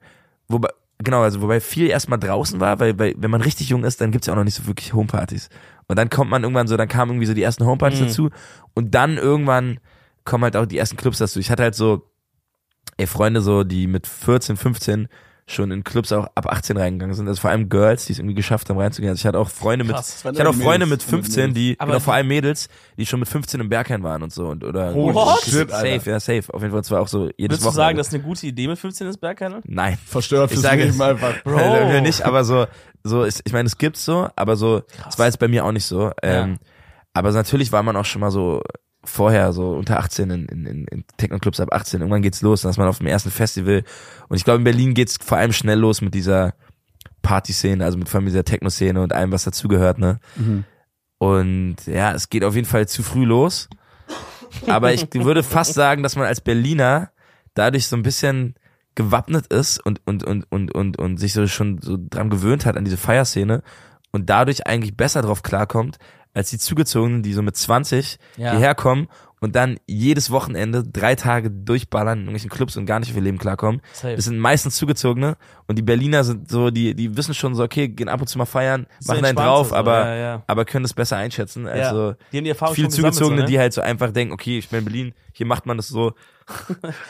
wobei, genau, also wobei viel erstmal draußen war, weil, weil wenn man richtig jung ist, dann gibt's ja auch noch nicht so wirklich Homepartys. Und dann kommt man irgendwann so, dann kamen irgendwie so die ersten Homepartys
Mhm.
dazu und dann irgendwann kommen halt auch die ersten Clubs dazu. Ich hatte halt so, ey, Freunde so, die mit 14, 15 schon in Clubs auch ab 18 reingegangen sind. Also vor allem Girls, die es irgendwie geschafft haben reinzugehen. Also ich hatte auch Freunde mit,
Krass.
Waren
ich hatte auch Freunde
Mädels.
mit 15, die,
Aber
genau, vor allem Mädels, die schon mit 15 im Berghain waren und so und oder
What?
shit,
safe,
Alter.
ja safe. Auf jeden Fall zwar auch so jedes
Würdest du
Wochenende.
sagen, das ist eine gute Idee mit 15 ins Bergkennel?
Nein.
Verstört
Ich
fürs Leben einfach.
Bro.
Äh, nicht, aber so, so ist, ich meine, es gibt's so, aber so, das war jetzt bei mir auch nicht so. Ähm, Aber natürlich war man auch schon mal so vorher so unter 18 in, in, in in Techno-Clubs ab 18. Irgendwann geht's los, dann ist man auf dem ersten Festival. Und ich glaube, in Berlin geht's vor allem schnell los mit dieser Party-Szene, also mit vor allem dieser Techno-Szene und allem, was dazugehört, ne?
Mhm.
Und ja, es geht auf jeden Fall zu früh los. Aber ich würde fast sagen, dass man als Berliner dadurch so ein bisschen gewappnet ist und, und, und, und, und, und sich so schon so dran gewöhnt hat an diese Feierszene und dadurch eigentlich besser drauf klarkommt, als die Zugezogenen, die so mit 20
Ja.
hierher kommen und dann jedes Wochenende drei Tage durchballern in irgendwelchen Clubs und gar nicht auf ihr Leben klarkommen.
Safe.
Das sind meistens Zugezogene und die Berliner sind so, die, die wissen schon so, okay, gehen ab und zu mal feiern,
So
machen einen drauf,
so,
aber,
ja, ja.
aber können das besser einschätzen.
Ja.
Also
Die haben die Erfahrung
viele Zugezogene,
so, ne?
die halt so einfach denken, okay, ich bin in Berlin, hier macht man das so.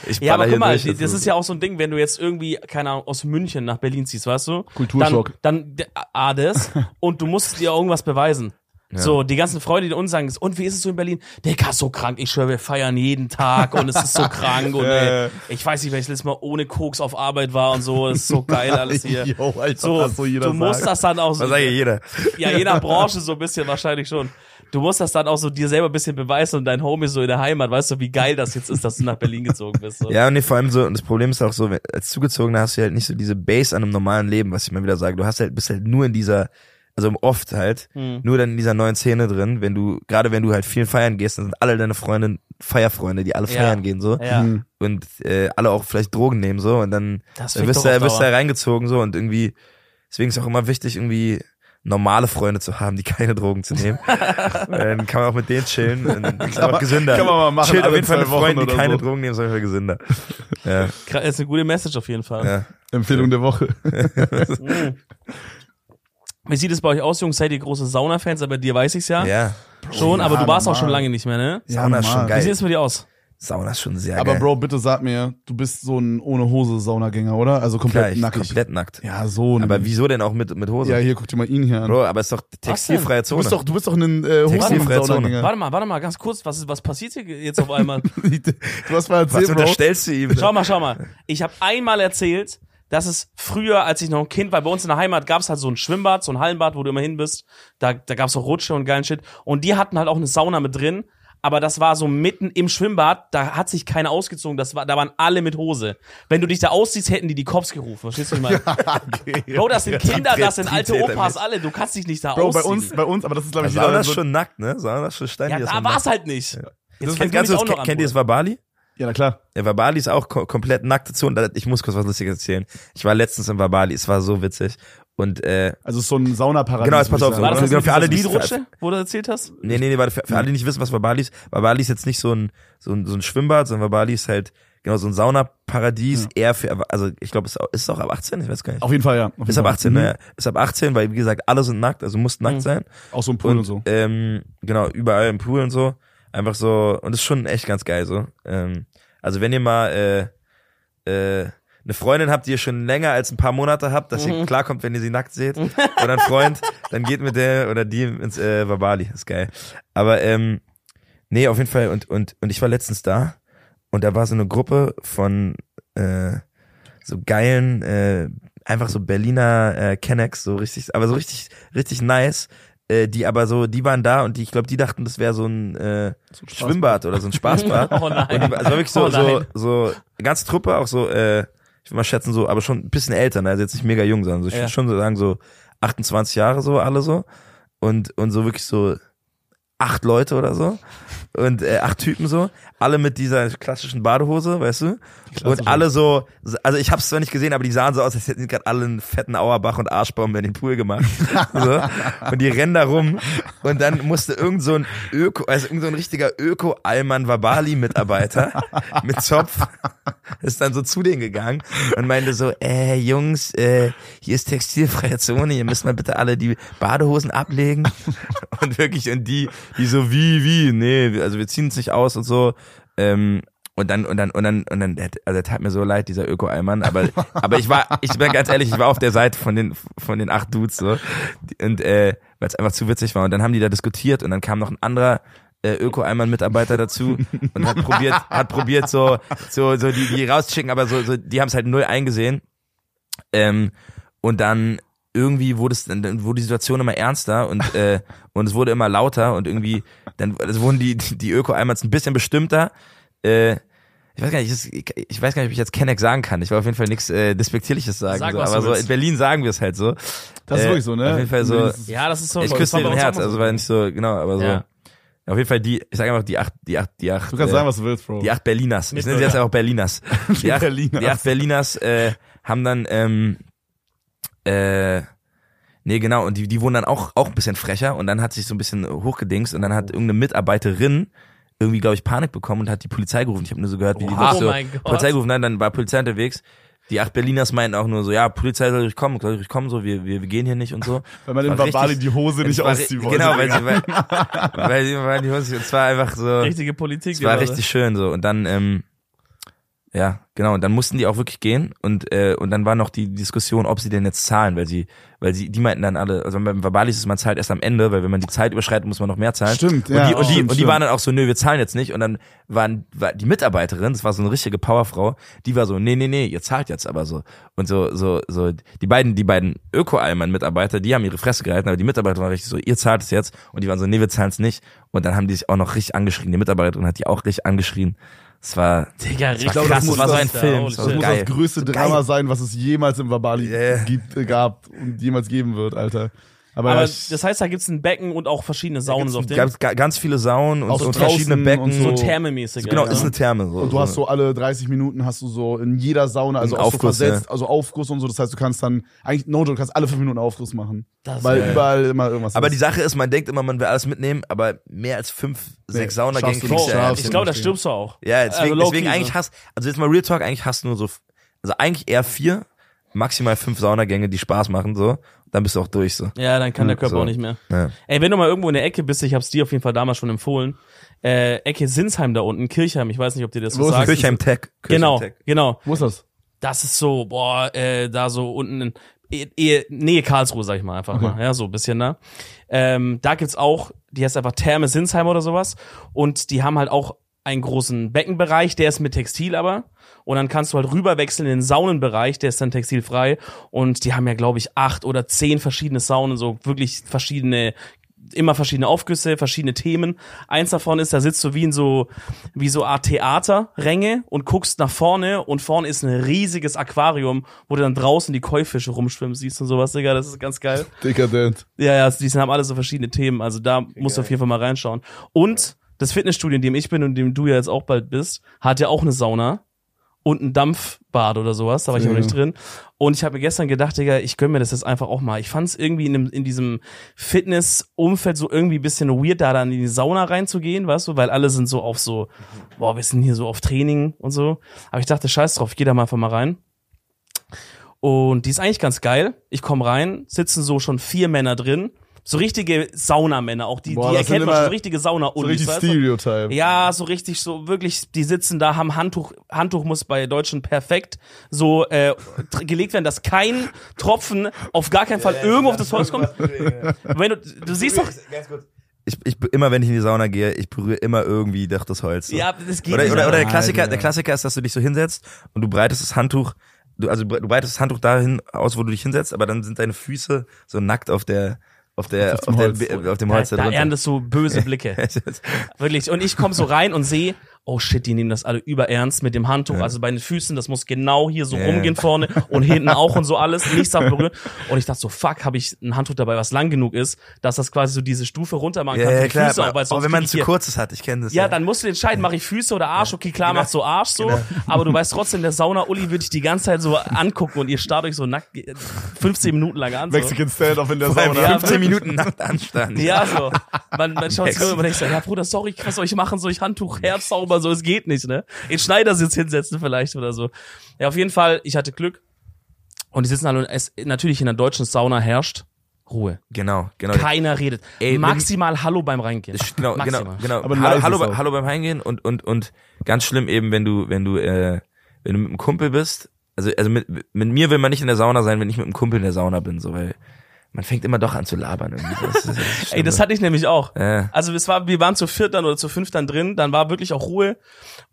Ich
Ja, aber guck mal,
durch.
das ist ja auch so ein Ding, wenn du jetzt irgendwie, keine Ahnung, aus München nach Berlin ziehst, weißt du?
Kulturschock.
Dann, dann A, das, und du musst dir irgendwas beweisen. So, die ganzen Freunde, die uns sagen, und wie ist es so in Berlin? Digga, so krank, ich schwöre, wir feiern jeden Tag und es ist so krank und ey, ich weiß nicht, welches letztes Mal ohne Koks auf Arbeit war und so, es ist so geil alles hier.
Jo, Alter,
So,
das so jeder
du musst
sagt.
das dann auch so,
sagt ja jeder.
ja, jeder Branche so ein bisschen wahrscheinlich schon. Du musst das dann auch so dir selber ein bisschen beweisen und dein Homie so in der Heimat, weißt du, wie geil das jetzt ist, dass du nach Berlin gezogen bist. So.
Ja, und nee, vor allem so, und das Problem ist auch so, als Zugezogener hast du halt nicht so diese Base an einem normalen Leben, was ich mal wieder sage. Du hast halt, bist halt nur in dieser, also oft halt,
Hm.
nur dann in dieser neuen Szene drin, wenn du, gerade wenn du halt viel feiern gehst, dann sind alle deine Freunde Feierfreunde, die alle
Ja.
feiern gehen, so.
Ja.
Mhm.
Und äh, alle auch vielleicht Drogen nehmen, so, und dann,
Das fickt
wirst du, wirst da reingezogen, so, und irgendwie, deswegen ist auch immer wichtig, irgendwie normale Freunde zu haben, die keine Drogen zu nehmen. dann kann man auch mit denen chillen. Und dann ist einfach gesünder.
kann man mal machen,
Chillt auf jeden Fall mit Freunden, die keine
so.
Drogen nehmen, ist auf jeden Fall gesünder. Ja,
Gra- ist eine gute Message auf jeden Fall.
ja.
Empfehlung der Woche.
Wie sieht es bei euch aus, Jungs? Seid ihr große Sauna-Fans? Aber dir weiß ich's ja.
Ja.
Schon,
Ja,
aber du warst auch schon
normal.
lange nicht mehr, ne?
Ja,
Sauna ist schon
normal.
Wie
geil.
sieht es bei dir aus?
Sauna ist schon sehr
Aber
geil.
Bro, bitte sag mir, du bist so ein ohne Hose Saunagänger, oder? Also komplett
Klar, ich,
nackig.
komplett nackt.
Ja, so.
Aber
nämlich.
wieso denn auch mit, mit Hose?
Ja, hier guck dir mal ihn hier an.
Bro, aber ist doch textilfreie
du
Zone.
bist doch, du bist doch ein äh,
Textilfreie
Hosen-Saunagänger.
Warte mal, warte mal, ganz kurz. Was, ist, was passiert hier jetzt auf einmal?
du hast mal
Was
erzählt, Bro.
unterstellst du ihm?
schau mal, schau mal. Ich habe einmal erzählt, dass es früher, als ich noch ein Kind war, bei uns in der Heimat gab es halt so ein Schwimmbad, so ein Hallenbad, wo du immer hin bist. Da, da gab es auch Rutsche und geilen Shit. Und die hatten halt auch eine Sauna mit drin. Aber das war so mitten im Schwimmbad, da hat sich keiner ausgezogen, das war, da waren alle mit Hose. Wenn du dich da ausziehst, hätten die die Cops gerufen. Verstehst du, was ich meine? Bro, das sind Kinder, das sind alte Opas, alle. Du kannst dich nicht da
Bro, bei
ausziehen.
uns, bei uns, aber das ist, glaube ich,
Sauna ist
so,
schon nackt, ne? Sauna ist schon Stein.
ja,
ist
da war's
nackt.
halt nicht. Jetzt
Das ganz
an,
kennt ihr das
Bruder.
Wabali?
Ja, na klar.
Ja, Wabali ist auch ko komplett nackte Zone. Da- Ich muss kurz was Lustiges erzählen. Ich war letztens in Wabali, es war so witzig. Und äh,
Also es ist so ein Saunaparadies.
Genau, jetzt pass
würd ich
auf,
War das
Genau, für alle, die-
Speedrutsche, wo du erzählt hast?
Nee, nee, nee, warte, für, für alle, die nicht wissen, was Wabali ist. Wabali ist jetzt nicht so ein, so ein, so ein Schwimmbad, sondern Wabali ist halt, genau, so ein Saunaparadies, eher für, also ich glaube, es ist auch- ist es auch ab 18, ich weiß gar nicht.
Auf jeden Fall, ja. Auf jeden
Ist ab
Fall.
18,
Mhm.
ne? Ist ab 18, weil wie gesagt, alle sind nackt, also muss nackt
Mhm.
sein.
Auch so ein Pool und,
Und,
so.
ähm, genau, überall im Pool und so. Einfach so, und ist schon echt ganz geil so. Ähm, also wenn ihr mal äh, äh, eine Freundin habt, die ihr schon länger als ein paar Monate habt, dass
Mhm.
ihr klarkommt, wenn ihr sie nackt seht, oder ein Freund, dann geht mit der oder die ins äh, Wabali. Ist geil. Aber ähm, nee, auf jeden Fall. Und, und, und ich war letztens da und da war so eine Gruppe von äh, so geilen, äh, einfach so Berliner äh, Kennex, so richtig, aber so richtig, richtig nice. Äh, die aber so, die waren da und die, ich glaube, die dachten, das wäre so ein äh, Schwimmbad oder so ein Spaßbad.
Oh nein.
Die, also wirklich so,
Oh
so, so, ganze Truppe, auch so, äh, ich will mal schätzen, so, aber schon ein bisschen älter, ne? also jetzt nicht mega jung, sondern so, ich
Ja.
würde schon so sagen, so 28 Jahre so, alle so. Und, und so wirklich so acht Leute oder so. Und äh, acht Typen so. Alle mit dieser klassischen Badehose, weißt du? Und alle so, also ich hab's zwar nicht gesehen, aber die sahen so aus, als hätten die gerade alle einen fetten Auerbach und Arschbaum in den Pool gemacht. so. Und die rennen da rum und dann musste irgend so ein Öko, also irgend so ein richtiger Öko-Alman-Wabali-Mitarbeiter mit Zopf ist dann so zu denen gegangen und meinte so, äh, Jungs, äh, hier ist textilfreie Zone, ihr müsst mal bitte alle die Badehosen ablegen. Und wirklich, und die, die so, wie, wie, nee, also wir ziehen uns nicht aus und so. Ähm, und dann, und dann, und dann, und dann, also der tat mir so leid, dieser Öko-Eimann, aber, aber ich war, ich bin ganz ehrlich, ich war auf der Seite von den, von den acht Dudes, so. Und, äh, weil es einfach zu witzig war. Und dann haben die da diskutiert und dann kam noch ein anderer, äh, Öko-Eimann-Mitarbeiter dazu und hat probiert, hat probiert so, so, so die, die rauszuschicken, aber so, so, die haben es halt null eingesehen. Ähm, und dann irgendwie wurde es dann wurde die Situation immer ernster und äh, und es wurde immer lauter und irgendwie dann es wurden die die Öko-Eimers ein bisschen bestimmter. Äh, ich weiß gar nicht, ich, ich weiß gar nicht, ob ich jetzt Kenneck sagen kann. Ich will auf jeden Fall nichts äh, despektierliches sagen,
Sag,
so, aber so in Berlin sagen wir es halt so.
Das ist
Äh,
wirklich so, ne?
Auf jeden Fall so.
Das ist-
Ja, das ist so.
Ich küsse dir dein Herz, also
so.
war nicht so genau, aber so.
Ja.
Auf jeden Fall die, ich sage einfach die acht, die acht, die acht.
Du kannst
äh,
sagen, was du willst, Bro.
die acht Berliners. Ich nenne sie jetzt einfach Berliners. Die acht
Berliners.
Die acht Berliners äh, haben dann, ähm, äh, nee, genau, und die, die wurden dann auch, auch ein bisschen frecher und dann hat sich so ein bisschen hochgedingst und dann hat irgendeine Mitarbeiterin irgendwie, glaube ich, Panik bekommen und hat die Polizei gerufen. Ich habe nur so gehört, wie die
Oh
so
mein Gott.
Polizei gerufen hat, dann war Polizei unterwegs. Die acht Berliners meinten auch nur so, ja, Polizei soll durch kommen, soll durch kommen, so, wir, wir, wir gehen hier nicht und so.
Wenn man in Babali die Hose nicht ausziehen wollte.
Genau, weil sie, weil, weil sie weil die Hose, es war einfach so,
Richtige Politik.
es war richtig schön so und dann, ähm, ja, genau, und dann mussten die auch wirklich gehen und äh, und dann war noch die Diskussion, ob sie denn jetzt zahlen, weil sie weil sie die meinten dann alle, also beim Verbalis ist man zahlt erst am Ende, weil wenn man die Zeit überschreitet, muss man noch mehr zahlen.
Stimmt,
und
ja,
die und die
stimmt,
und die
stimmt.
waren dann auch so, nö, wir zahlen jetzt nicht und dann waren war die Mitarbeiterin, das war so eine richtige Powerfrau, die war so, nee, nee, nee, ihr zahlt jetzt aber so und so so so die beiden die beiden Öko-Alman Mitarbeiter, die haben ihre Fresse gehalten, aber die Mitarbeiterin war richtig so, ihr zahlt es jetzt und die waren so, nee, wir zahlen es nicht und dann haben die sich auch noch richtig angeschrien, die Mitarbeiterin hat die auch richtig angeschrien. Es war
Digga, richtig
war krass, das war so ein Film, das
muss das größte Drama sein, was es jemals im Babali
Yeah.
gibt, äh, gab und jemals geben wird, Alter. Aber,
Aber das heißt, da gibt's ein Becken und auch verschiedene Saunen so auf dem.
gab ga- ganz viele Saunen und,
Auch
so
so
verschiedene
draußen
Becken.
und
so
so.
thermemäßig.
genau, ist eine Therme. So,
und du hast so alle 30 Minuten hast du so in jeder Sauna, also auch so
Aufguss,
versetzt, also Aufguss und so. Das heißt, du kannst dann, eigentlich, no joke, du kannst alle fünf Minuten Aufguss machen.
Das
weil
ist-
überall immer irgendwas
aber
ist.
die Sache ist, man denkt immer, man will alles mitnehmen, aber mehr als fünf, sechs Saunagänge
schaffst du
kriegst
nicht,
du ja
schaffst
nicht.
ich glaube, da
nicht.
stirbst du auch.
Ja, deswegen,
Also low-key
deswegen
so.
eigentlich hast, also jetzt mal Real Talk, eigentlich hast du nur so, also eigentlich eher vier, maximal fünf Saunagänge, die Spaß machen, so. Dann bist du auch durch, so.
Ja, dann kann der Körper
so.
auch nicht mehr.
Ja.
Ey, wenn du mal irgendwo in der Ecke bist, ich hab's dir auf jeden Fall damals schon empfohlen, äh, Ecke Sinsheim da unten, Kirchheim, ich weiß nicht, ob dir das
Wo das?
sagt.
Kirchheim Tech. Kirchheim
Genau,
Tech.
genau.
Wo ist das?
Das ist so, boah, äh, da so unten in eh, eh, Nähe Karlsruhe, sag ich mal einfach mal, ja, so ein bisschen da. Ähm, da gibt's auch, die heißt einfach Therme Sinsheim oder sowas und die haben halt auch einen großen Beckenbereich, der ist mit Textil aber und dann kannst du halt rüberwechseln in den Saunenbereich, der ist dann textilfrei und die haben ja glaube ich acht oder zehn verschiedene Saunen, so wirklich verschiedene immer verschiedene Aufgüsse, verschiedene Themen. Eins davon ist, da sitzt du wie in so, wie so Art Theaterränge und guckst nach vorne und vorne ist ein riesiges Aquarium, wo du dann draußen die Käufische rumschwimmen siehst und sowas, Digga, das ist ganz geil.
Dekadent.
Ja, ja, die haben alle so verschiedene Themen, also da musst du auf jeden Fall mal reinschauen. Und das Fitnessstudio, in dem ich bin und in dem du ja jetzt auch bald bist, hat ja auch eine Sauna und ein Dampfbad oder sowas, da war ich
Ja.
noch nicht drin. Und ich habe mir gestern gedacht, Digga, ich gönn mir das jetzt einfach auch mal. Ich fand es irgendwie in, dem, in diesem Fitness-Umfeld so irgendwie ein bisschen weird, da dann in die Sauna reinzugehen, weißt du, weil alle sind so auf so, boah, wir sind hier so auf Training und so. Aber ich dachte, scheiß drauf, ich geh da mal einfach mal rein. Und die ist eigentlich ganz geil. Ich komme rein, sitzen so schon vier Männer drin. So richtige Saunamänner, auch die,
Boah,
die erkennt man schon, so richtige sauna
So richtig Stereotype.
ja, so richtig, so wirklich, die sitzen da, haben Handtuch, Handtuch muss bei Deutschen perfekt so äh, gelegt werden, dass kein Tropfen auf gar keinen Fall irgendwo auf das Holz kommt. Wenn du, du siehst doch,
Ich, ich, immer wenn ich in die Sauna gehe, ich berühre immer irgendwie doch das Holz. So.
ja, das geht
Oder,
nicht.
oder, oder der. Klassiker, der Klassiker ist, dass du dich so hinsetzt und du breitest das Handtuch, du, also du breitest das Handtuch dahin aus, wo du dich hinsetzt, aber dann sind deine Füße so nackt auf der, auf der,
Auf dem
auf, der,
Holz.
auf dem
da, da
drunter.
erntest du böse Blicke. Wirklich. Und ich komme so rein und sehe, oh shit, die nehmen das alle überernst mit dem Handtuch. Also bei den Füßen, das muss genau hier so
Ja.
rumgehen vorne und hinten auch und so alles. Nichts darf berühren. Und ich dachte so, fuck, habe ich ein Handtuch dabei, was lang genug ist, dass das quasi so diese Stufe runter machen
ja,
kann.
ja, klar,
Füße auch,
aber, aber wenn man zu kurzes hat, ich kenne das.
Ja, dann musst du entscheiden, mache ich Füße oder Arsch. Okay, klar, macht so Arsch so. Aber du weißt trotzdem, der Sauna-Uli würde ich die ganze Zeit so angucken und ihr starrt euch so nackt äh, 15 Minuten lang an. So.
Mexican Stand-Off in der Sauna.
15 Minuten Nachtanstand.
Ja, so. Man, man schaut sich und denkt so, ja Bruder, sorry, soll ich machen? Soll ich Handtuch herzaubern? So, es geht nicht, ne? In Schneidersitz hinsetzen vielleicht oder so. Ja, auf jeden Fall, ich hatte Glück. Und die sitzen alle, und es, natürlich in der deutschen Sauna herrscht Ruhe.
Genau, genau.
Keiner redet.
Ey, wenn-
Maximal Hallo beim Reingehen.
Genau, genau,
Maximal.
genau.
Aber
hallo, hallo, hallo beim Heimgehen und und und ganz schlimm eben, wenn du wenn du äh, wenn du mit einem Kumpel bist. Also also mit mit mir will man nicht in der Sauna sein, wenn ich mit einem Kumpel in der Sauna bin, so weil man fängt immer doch an zu labern. Das das
Ey, das hatte ich nämlich auch.
Ja.
Also es war, wir waren zu viert dann oder zu fünf dann drin, dann war wirklich auch Ruhe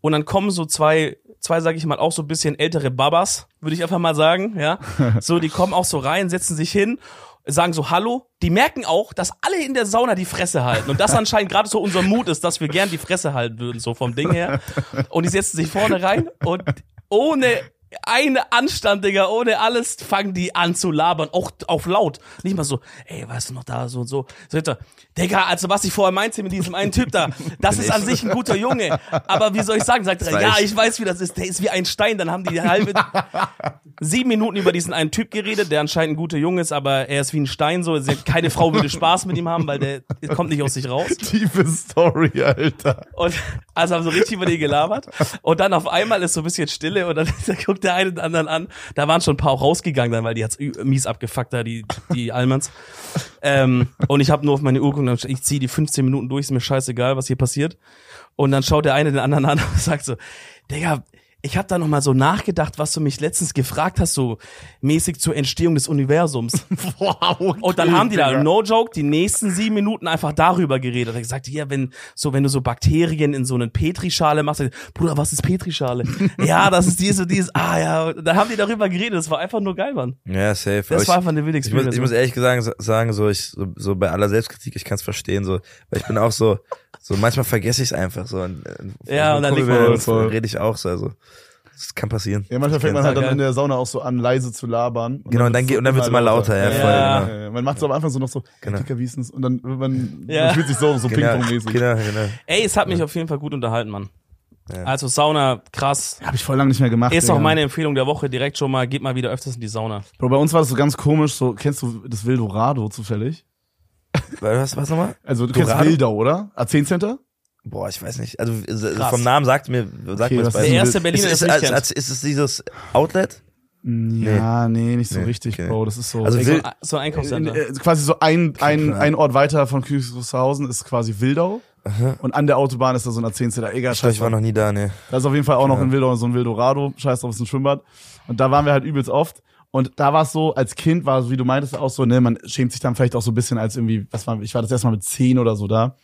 und dann kommen so zwei, zwei sage ich mal auch so ein bisschen ältere Babas, würde ich einfach mal sagen, ja. So, die kommen auch so rein, setzen sich hin, sagen so Hallo. Die merken auch, dass alle in der Sauna die Fresse halten und das anscheinend gerade so unser Mut ist, dass wir gern die Fresse halten würden, so vom Ding her. Und die setzen sich vorne rein und ohne eine Anstand, Digga, ohne alles fangen die an zu labern, auch auf laut. Nicht mal so, ey, weißt du noch da, so und so. So, Digga, also was ich vorher meinte mit diesem einen Typ da, das ist an sich ein guter Junge. Aber wie soll ich sagen? Sagt er, ja,
ich.
weiß, wie das ist. Der ist wie ein Stein. Dann haben die die halbe sieben Minuten über diesen einen Typ geredet, der anscheinend ein guter Junge ist, aber er ist wie ein Stein so. Keine Frau würde Spaß mit ihm haben, weil der kommt nicht aus sich raus.
Tiefe Story, Alter.
Und also haben so richtig über die gelabert. Und dann auf einmal ist so ein bisschen Stille und dann guckt der eine den anderen an. Da waren schon ein paar auch rausgegangen, dann, weil die hat's mies abgefuckt, da die, die Almans. Ähm, und ich habe nur auf meine Uhr geguckt, ich ziehe die 15 Minuten durch, ist mir scheißegal, was hier passiert. Und dann schaut der eine den anderen an und sagt so, Digga, ich habe da noch mal so nachgedacht, was du mich letztens gefragt hast, so mäßig zur Entstehung des Universums.
Wow.
Und dann haben die da, no joke, die nächsten sieben Minuten einfach darüber geredet. Er hat gesagt, ja, wenn, so, wenn du so Bakterien in so eine Petrischale machst, dann, Bruder, was ist Petrischale? ja, das ist dies und dies. Ah, ja. Da haben die darüber geredet. Das war einfach nur geil, Mann.
Ja, safe.
Das
ich,
war einfach eine wilde
ich, muss,
Experience.
ich muss ehrlich gesagt sagen, so ich so, so bei aller Selbstkritik, ich kann es verstehen, so, weil ich bin auch so, so manchmal vergesse ich es einfach so. Und, äh,
Ja, und dann liegt man
da voll.
rede ich auch so, also das kann passieren.
Ja, manchmal fängt man halt
Geil.
dann in der Sauna auch so an, leise zu labern.
Genau, und dann geht- und dann wird's immer lauter, ja,
voll,
ja,
genau.
ja, ja. Man macht es am Anfang so noch so,
Genau.
Dicker, wie ist? Und dann, man,
Ja.
man fühlt sich so, so
Genau,
Ping-Pong-mäßig.
genau, genau.
Ey, es hat mich auf jeden Fall gut unterhalten, Mann.
Ja.
Also Sauna, krass.
Hab ich voll lange nicht mehr gemacht.
Ist auch meine Empfehlung der Woche. Direkt schon mal, geht mal wieder öfters in die Sauna.
Bro, bei uns war das so ganz komisch, so, kennst du das Wildorado zufällig?
Was, was nochmal?
Also, du kennst? Wildau, oder? A10 Center?
Boah, ich weiß nicht. Also äh,
Krass.
vom Namen sagt mir, sagt
Okay,
mir
das ist
Der erste Berliner,
ist, ist, als, ist es dieses Outlet?
Ja, nee, nicht so
Nee,
richtig,
okay.
Bro. Das ist so.
Also Wild-
So ein
in,
Einkaufscenter.
äh, quasi so ein, ein, ein Ort weiter von Küchshausen ist quasi Wildau. Und an der Autobahn ist da so ein A10 Center. Egal,
Ich, glaub, ich war noch nie da, ne.
Da ist auf jeden Fall auch noch
Ja.
in Wildau so ein Wildorado. Scheiß drauf, ist ein Schwimmbad. Und da waren wir halt übelst oft. Und da war es so, als Kind war es, wie du meintest, auch so, ne, man schämt sich dann vielleicht auch so ein bisschen als irgendwie, was war, ich war das erste Mal mit zehn oder so da,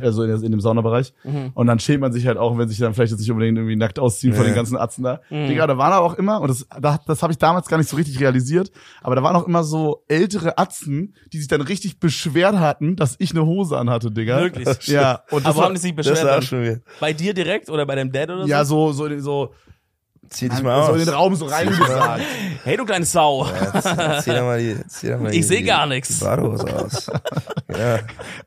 also in, in dem Saunabereich. Und dann schämt man sich halt auch, wenn sich dann vielleicht jetzt nicht unbedingt irgendwie nackt ausziehen von
Ja.
den ganzen Atzen da. Digga, da waren aber auch immer, und das, da, das habe ich damals gar nicht so richtig realisiert, aber da waren auch immer so ältere Atzen, die sich dann richtig beschwert hatten, dass ich eine Hose anhatte, Digga.
Wirklich?
Ja. Und das
Aber
war,
haben die sich
Das
beschwert?
war auch
dann?
schon wieder.
Bei dir direkt oder bei deinem Dad oder so?
ja, so, so, so,
Zieh dich mal
so
aus.
in den Raum so reingesagt.
Hey, du kleine Sau.
Ja, zieh doch mal die, zieh doch mal
Ich
die-
seh
die-
gar nix.
Die Badehose aus. ja.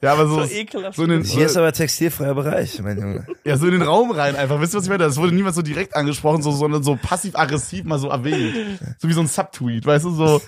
Ja, aber so,
So ekelhaft.
so in den,
Hier ist aber textilfreier Bereich, mein Junge.
ja, so in den Raum rein einfach. Wisst ihr, was ich meine? Das wurde niemals so direkt angesprochen, so, sondern so passiv-aggressiv mal so erwähnt. So wie so ein Subtweet, weißt du, so.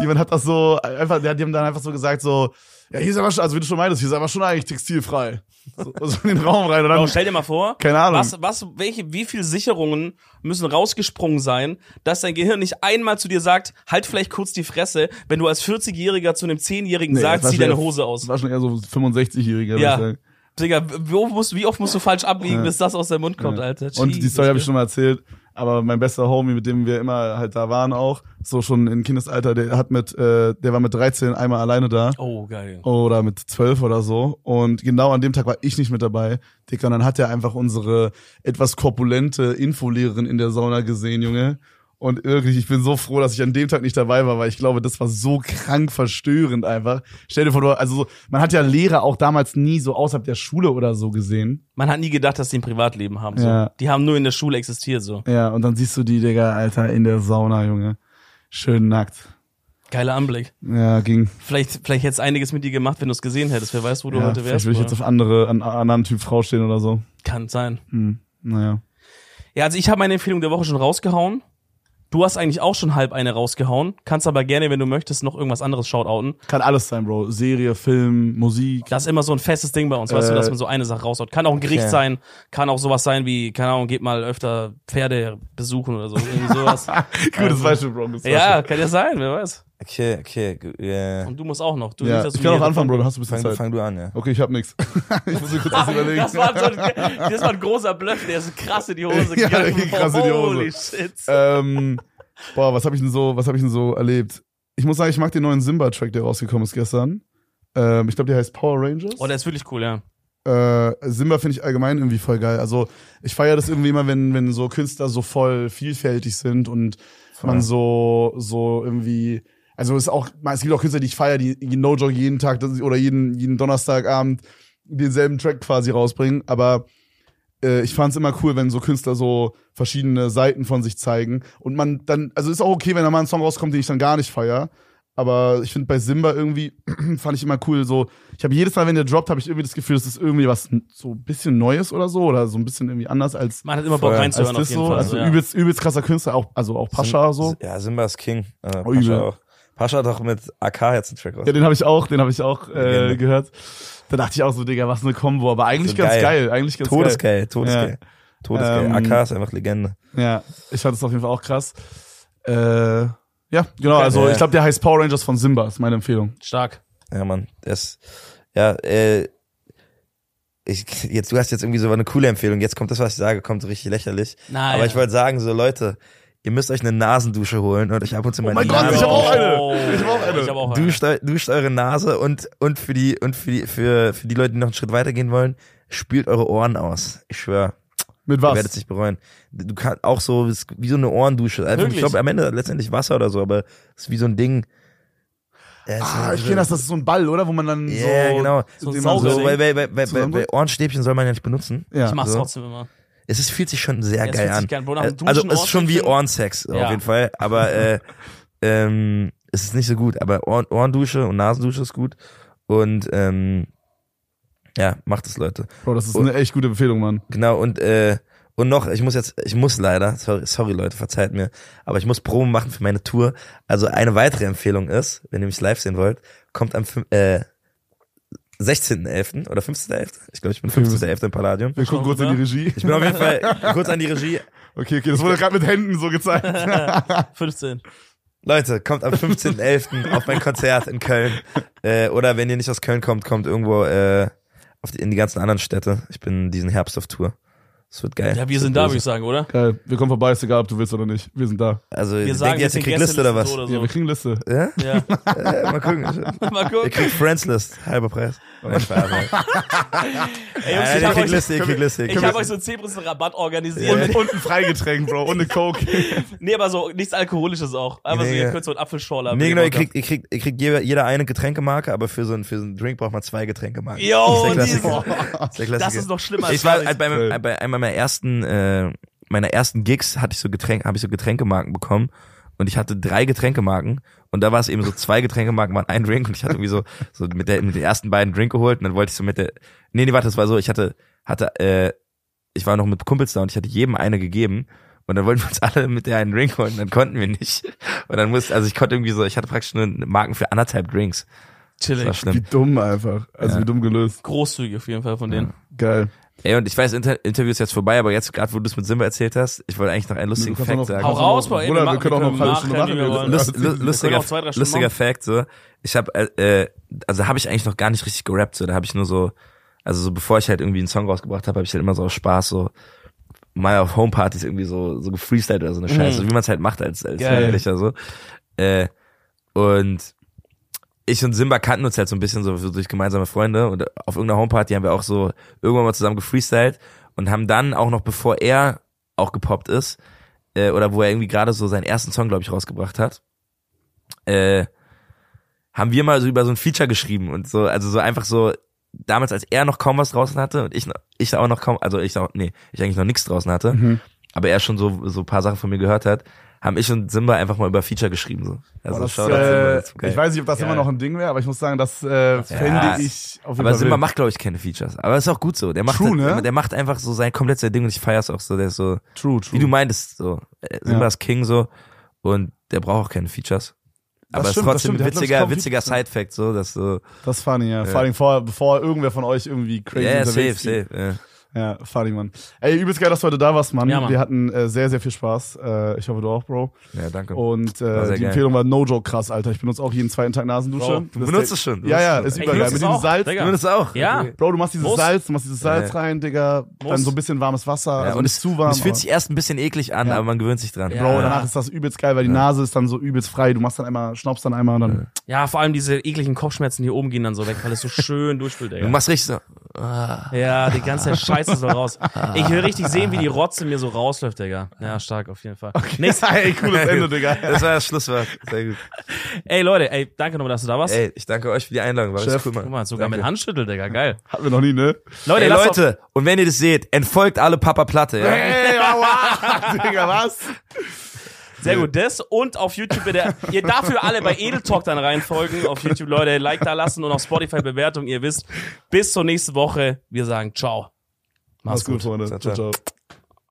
Jemand hat das so, einfach, die haben dann einfach so gesagt, so, ja, hier ist aber schon, also wie du schon meintest, hier ist aber schon eigentlich textilfrei. So, so in den Raum rein und dann,
stell dir mal vor,
keine Ahnung.
was, was, welche, wie viel Sicherungen müssen rausgesprungen sein, dass dein Gehirn nicht einmal zu dir sagt, halt vielleicht kurz die Fresse, wenn du als 40-Jähriger zu einem 10-Jährigen
Nee, das
sagst, zieh deine Hose
Das
aus.
war schon eher so 65-Jähriger, würde
Ja.
ich sagen.
Digga, wie oft, musst, wie oft musst du falsch abbiegen, bis das aus deinem Mund kommt, Alter?
Und die
Jesus,
Story habe ich schon mal erzählt. Aber mein bester Homie, mit dem wir immer halt da waren auch, so schon in Kindesalter, der hat mit, äh, der war mit 13 einmal alleine da.
Oh, geil.
oder mit zwölf oder so. Und genau an dem Tag war ich nicht mit dabei. Dicker, und dann hat er einfach unsere etwas korpulente Infolehrerin in der Sauna gesehen, Junge. Und wirklich, ich bin so froh, dass ich an dem Tag nicht dabei war, weil ich glaube, das war so krank verstörend einfach. Stell dir vor, du, also so, man hat ja Lehrer auch damals nie so außerhalb der Schule oder so gesehen.
Man hat nie gedacht, dass die ein Privatleben haben. So.
Ja.
Die haben nur in der Schule existiert, so.
Ja, und dann siehst du die, Digga, Alter, in der Sauna, Junge. Schön nackt.
Geiler Anblick.
Ja, ging.
Vielleicht, vielleicht hättest einiges mit dir gemacht, wenn du es gesehen hättest. Wer weiß, wo du
ja,
heute
vielleicht
wärst.
will ich jetzt auf andere, an, an anderen Typ Frau stehen oder so.
Kann sein.
Hm, naja.
Ja, also ich habe meine Empfehlung der Woche schon rausgehauen. Du hast eigentlich auch schon halb eine rausgehauen. Kannst aber gerne, wenn du möchtest, noch irgendwas anderes shoutouten.
Kann alles sein, Bro. Serie, Film, Musik.
Das ist immer so ein festes Ding bei uns, weißt du,
Äh,
dass man so eine Sache raushaut. Kann auch ein Gericht
Okay.
sein, kann auch sowas sein wie, keine Ahnung, geht mal öfter Pferde besuchen oder so. Irgendwie sowas.
Gutes Beispiel, Bro. Gutes
ja, kann ja sein, wer weiß.
Okay, okay, ja.
Und du musst auch noch. Du
Ja, ich kann auch anfangen, Bro. hast du ein bisschen
Fang,
Zeit.
fang du an, ja.
Okay, ich hab nix. ich muss mir kurz was überlegen.
Das war, so ein, das war ein großer Bluff, der ist krass in die Hose
Ja, der
gegangen.
ging krass in die Hose.
Holy shit.
ähm, boah, was habe ich denn so, was habe ich denn so erlebt? ich muss sagen, ich mag den neuen Simba-Track, der rausgekommen ist gestern. Ähm, ich glaube, der heißt Power Rangers.
Oh, der ist wirklich cool, ja.
Äh, Simba finde ich allgemein irgendwie voll geil. Also ich feiere das irgendwie immer, wenn, wenn so Künstler so voll vielfältig sind und man so, so irgendwie, also es ist auch, es gibt auch Künstler, die ich feiere, die die No Joke jeden Tag oder jeden, jeden Donnerstagabend denselben Track quasi rausbringen, aber äh, ich fand es immer cool, wenn so Künstler so verschiedene Seiten von sich zeigen und man dann, also ist auch okay, wenn da mal ein Song rauskommt, den ich dann gar nicht feier. Aber ich finde bei Simba irgendwie fand ich immer cool. So, ich habe jedes Mal, wenn der droppt, habe ich irgendwie das Gefühl, das ist irgendwie was so ein bisschen Neues oder so oder so ein bisschen irgendwie anders als
Man hat immer Bock reinzuhören auf jeden
so.
Fall.
Also
ja.
übelst, übelst krasser Künstler, auch also auch Pascha so.
Ja, Simba ist King. Äh,
Oh, übel.
Pascha auch. Pascha hat auch mit AK jetzt einen Track raus.
Ja, den habe ich auch, den habe ich auch äh, gehört. Da dachte ich auch so, Digga, was eine Kombo, aber eigentlich
So
ganz geil.
geil.
eigentlich ganz
Todesgeil, Todesgeil.
Ja.
Todesgeil.
Ähm,
AK ist einfach Legende.
geil. Ja, ich fand das auf jeden Fall auch krass. Äh, ja, genau, also
Ja.
ich glaube, der heißt Power Rangers von Simba, ist meine Empfehlung.
Stark.
Ja, Mann. Das, ja, äh, ich, jetzt, du hast jetzt irgendwie so eine coole Empfehlung. Jetzt kommt das, was ich sage, kommt so richtig lächerlich.
Nein.
Aber ich wollte sagen, so Leute, ihr müsst euch eine Nasendusche holen und euch ab und zu mal
Oh mein
die
Gott,
Nase
ich hab auch eine. Ich hab auch eine.
Ich hab auch eine.
Duscht, duscht eure Nase und, und für die, und für die, für, für die Leute, die noch einen Schritt weitergehen wollen, spült eure Ohren aus. Ich schwör.
Mit
Ihr
was?
werdet es nicht bereuen. Du kannst auch so, wie so eine Ohrendusche. Einfach, ich glaube, am Ende letztendlich Wasser oder so, aber es ist wie so ein Ding. Ja,
Ah, ich kenne das, das ist so ein Ball, oder? Wo man dann
Ja,
so.
genau.
So
So, weil, weil, weil, weil, weil Ohrenstäbchen soll man ja nicht benutzen.
Ja.
Ich mach's
so.
trotzdem immer.
Es ist, fühlt sich schon sehr
Ja,
geil an.
dem
also es ist schon wie. Ohrensex auf
Ja.
jeden Fall, aber äh, ähm, es ist nicht so gut. Aber Ohren, Ohrendusche und Nasendusche ist gut und ähm, ja, macht es Leute.
Bro, das ist eine echt gute Empfehlung, Mann.
Genau und äh, und noch, ich muss jetzt, ich muss leider, sorry, sorry Leute, verzeiht mir, aber ich muss Promo machen für meine Tour. Also eine weitere Empfehlung ist, wenn ihr mich live sehen wollt, kommt am äh, 16.11. oder 15.11. Ich glaube, ich bin 15.11. im Palladium.
Wir gucken kurz in die Regie.
Ich bin auf jeden Fall kurz an die Regie.
Okay, okay, das wurde gerade mit Händen so gezeigt.
15.
Leute, kommt am 15.11. auf mein Konzert in Köln. Äh, oder wenn ihr nicht aus Köln kommt, kommt irgendwo äh, auf die, in die ganzen anderen Städte. Ich bin diesen Herbst auf Tour. Es wird geil.
Ja, wir sind da,
böse.
würde ich sagen, oder?
Geil, wir kommen vorbei, ist egal, ob du willst oder nicht. Wir sind da.
Also,
Wir sagen
ihr jetzt, ihr
jetzt
kriegt Liste oder was?
Oder
Ja,
so.
wir kriegen Liste.
Ja?
Ja.
Äh, mal gucken.
Mal
Ihr
gucken.
kriegt Friends List, halber Preis. Nein.
Ey, Jungs, ich
ihr kriegt
euch,
Liste, ihr kriegt Liste. ihr
ich
kriegt
hab euch so einen 10% Rabatt organisiert.
Und, und ein Freigetränk, Bro, und eine Coke.
Nee, aber so nichts Alkoholisches auch. Einfach so,
Nee,
ihr
ja.
könnt so einen Apfelschorle
Nee, genau, ihr kriegt, ihr kriegt, ihr kriegt jeder, jeder eine Getränkemarke, aber für so, einen, für so einen Drink braucht man zwei Getränkemarken.
Yo,
das ist der Klassiker. Das
noch schlimmer als
Ich war halt bei,
Geil.
Bei einem meiner ersten, äh, meiner ersten Gigs hatte ich so Getränk, habe ich so Getränkemarken bekommen und ich hatte drei Getränkemarken und da war es eben so zwei Getränkemarken waren ein Drink und ich hatte irgendwie so so mit der mit den ersten beiden Drink geholt und dann wollte ich so mit der nee nee warte das war so ich hatte hatte äh, ich war noch mit Kumpels da und ich hatte jedem eine gegeben und dann wollten wir uns alle mit der einen Drink holen, dann konnten wir nicht. Und dann musste, also ich konnte irgendwie so, ich hatte praktisch nur Marken für anderthalb Drinks. Das war
Chillig.
Wie
schlimm.
dumm einfach. Also
Ja.
wie dumm gelöst.
Großzügig auf jeden Fall von denen.
Geil.
Ey, und ich weiß, Inter Interview ist jetzt vorbei, aber jetzt gerade, wo du es mit Simba erzählt hast, ich wollte eigentlich noch einen lustigen Fact sagen.
Hau raus,
Bruder,
wir
wir können auch noch eine halbe Stunde machen.
wie wir wollen.
Lust, lu- lustiger,
zwei,
lustiger
machen.
Fact, so. Ich habe, äh, äh, also habe ich eigentlich noch gar nicht richtig gerappt, so. Da habe ich nur so, also so bevor ich halt irgendwie einen Song rausgebracht habe, habe ich halt immer so aus Spaß so mal auf Homepartys irgendwie so so gefreestylt oder so eine Scheiße, wie man es halt macht als als. Jugendlicher so. Äh, und ich und Simba kannten uns halt so ein bisschen so durch gemeinsame Freunde und auf irgendeiner Homeparty haben wir auch so irgendwann mal zusammen gefreestylt und haben dann auch noch bevor er auch gepoppt ist äh, oder wo er irgendwie gerade so seinen ersten Song glaube ich rausgebracht hat, äh, haben wir mal so über so ein Feature geschrieben und so, also so einfach so, damals als er noch kaum was draußen hatte und ich, ich auch noch kaum, also ich auch, nee, ich eigentlich noch nichts draußen hatte,
Mhm.
aber er schon so, so ein paar Sachen von mir gehört hat, haben ich und Simba einfach mal über Feature geschrieben, so. Also
Boah,
Simba,
äh, ich weiß nicht, ob das
Geil.
immer noch ein Ding wäre, aber ich muss sagen, das äh, fände ich auf jeden
aber
Fall
Simba
wild.
macht, glaube ich, keine Features. Aber ist auch gut so. Der macht,
True,
halt,
ne?
der macht einfach so sein komplett sein Ding und ich feier's auch so. Der ist so,
True, true.
wie du meintest, so. Äh, Simba
Ja.
ist King so und der braucht auch keine Features.
Das
Aber es ist trotzdem ein
glaub
witziger, witziger. Side-Fact, so, dass so,
Das ist funny, ja.
Ja.
Vor allem vor, bevor irgendwer von euch irgendwie crazy
ja, safe, safe, ja.
Ja, funny, Mann. Ey, übelst geil, dass du heute da warst, Mann.
Ja, Mann.
Wir hatten äh, sehr, sehr viel Spaß. Äh, ich hoffe, du auch, Bro.
Ja, danke.
Und äh, die
geil.
Empfehlung war no joke krass, Alter. Ich benutze auch jeden zweiten Tag Nasendusche.
Bro,
du
Das
benutzt es schon. du
Ja, ja, ist übergeil.
benutze
Mit
es
diesem
auch,
Salz.
Digga.
Du benutzt es auch.
Ja.
Bro, du machst dieses
Muss.
Salz, du machst dieses Salz
Ja.
rein, Digga. Dann
Muss.
so ein bisschen warmes Wasser.
Ja,
also
und
nicht
es,
zu warm.
es fühlt sich erst ein bisschen eklig an,
Ja.
aber man gewöhnt sich dran.
Ja.
Bro, danach ist das übelst geil, weil die Nase ist dann so übelst frei. Du machst dann einmal, schnaubst dann einmal und dann.
Ja, vor allem diese ekligen Kopfschmerzen hier oben gehen dann so weg, weil es so schön durchspült,
Du
Digga.
machst richtig so.
Ja, die ganze Scheiße soll raus. Ich will richtig sehen, wie die Rotze mir so rausläuft, Digga. Ja, stark, auf jeden Fall. Nächstes,
ey, cooles Ende, Digga.
Das war das Schlusswort. Sehr gut.
ey, Leute, ey, danke nochmal, dass du da warst.
Ey, ich danke euch für die Einladung. War
Chef,
cool, Mann.
Guck mal, sogar
danke.
mit Handschüttel, Digga, geil.
Hatten wir noch nie, ne?
Leute,
Ey, Leute, und wenn ihr das seht, entfolgt alle Papa Platte, ja?
Ey, aua, Digga, was?
Sehr gut, das und auf YouTube bitte, ihr dafür alle bei Edel Talk dann reinfolgen, auf YouTube, Leute, Like da lassen und auf Spotify Bewertung, ihr wisst, bis zur nächsten Woche, wir sagen ciao.
Mach's gut, Freunde.
Ciao,
ciao.
ciao.
ciao.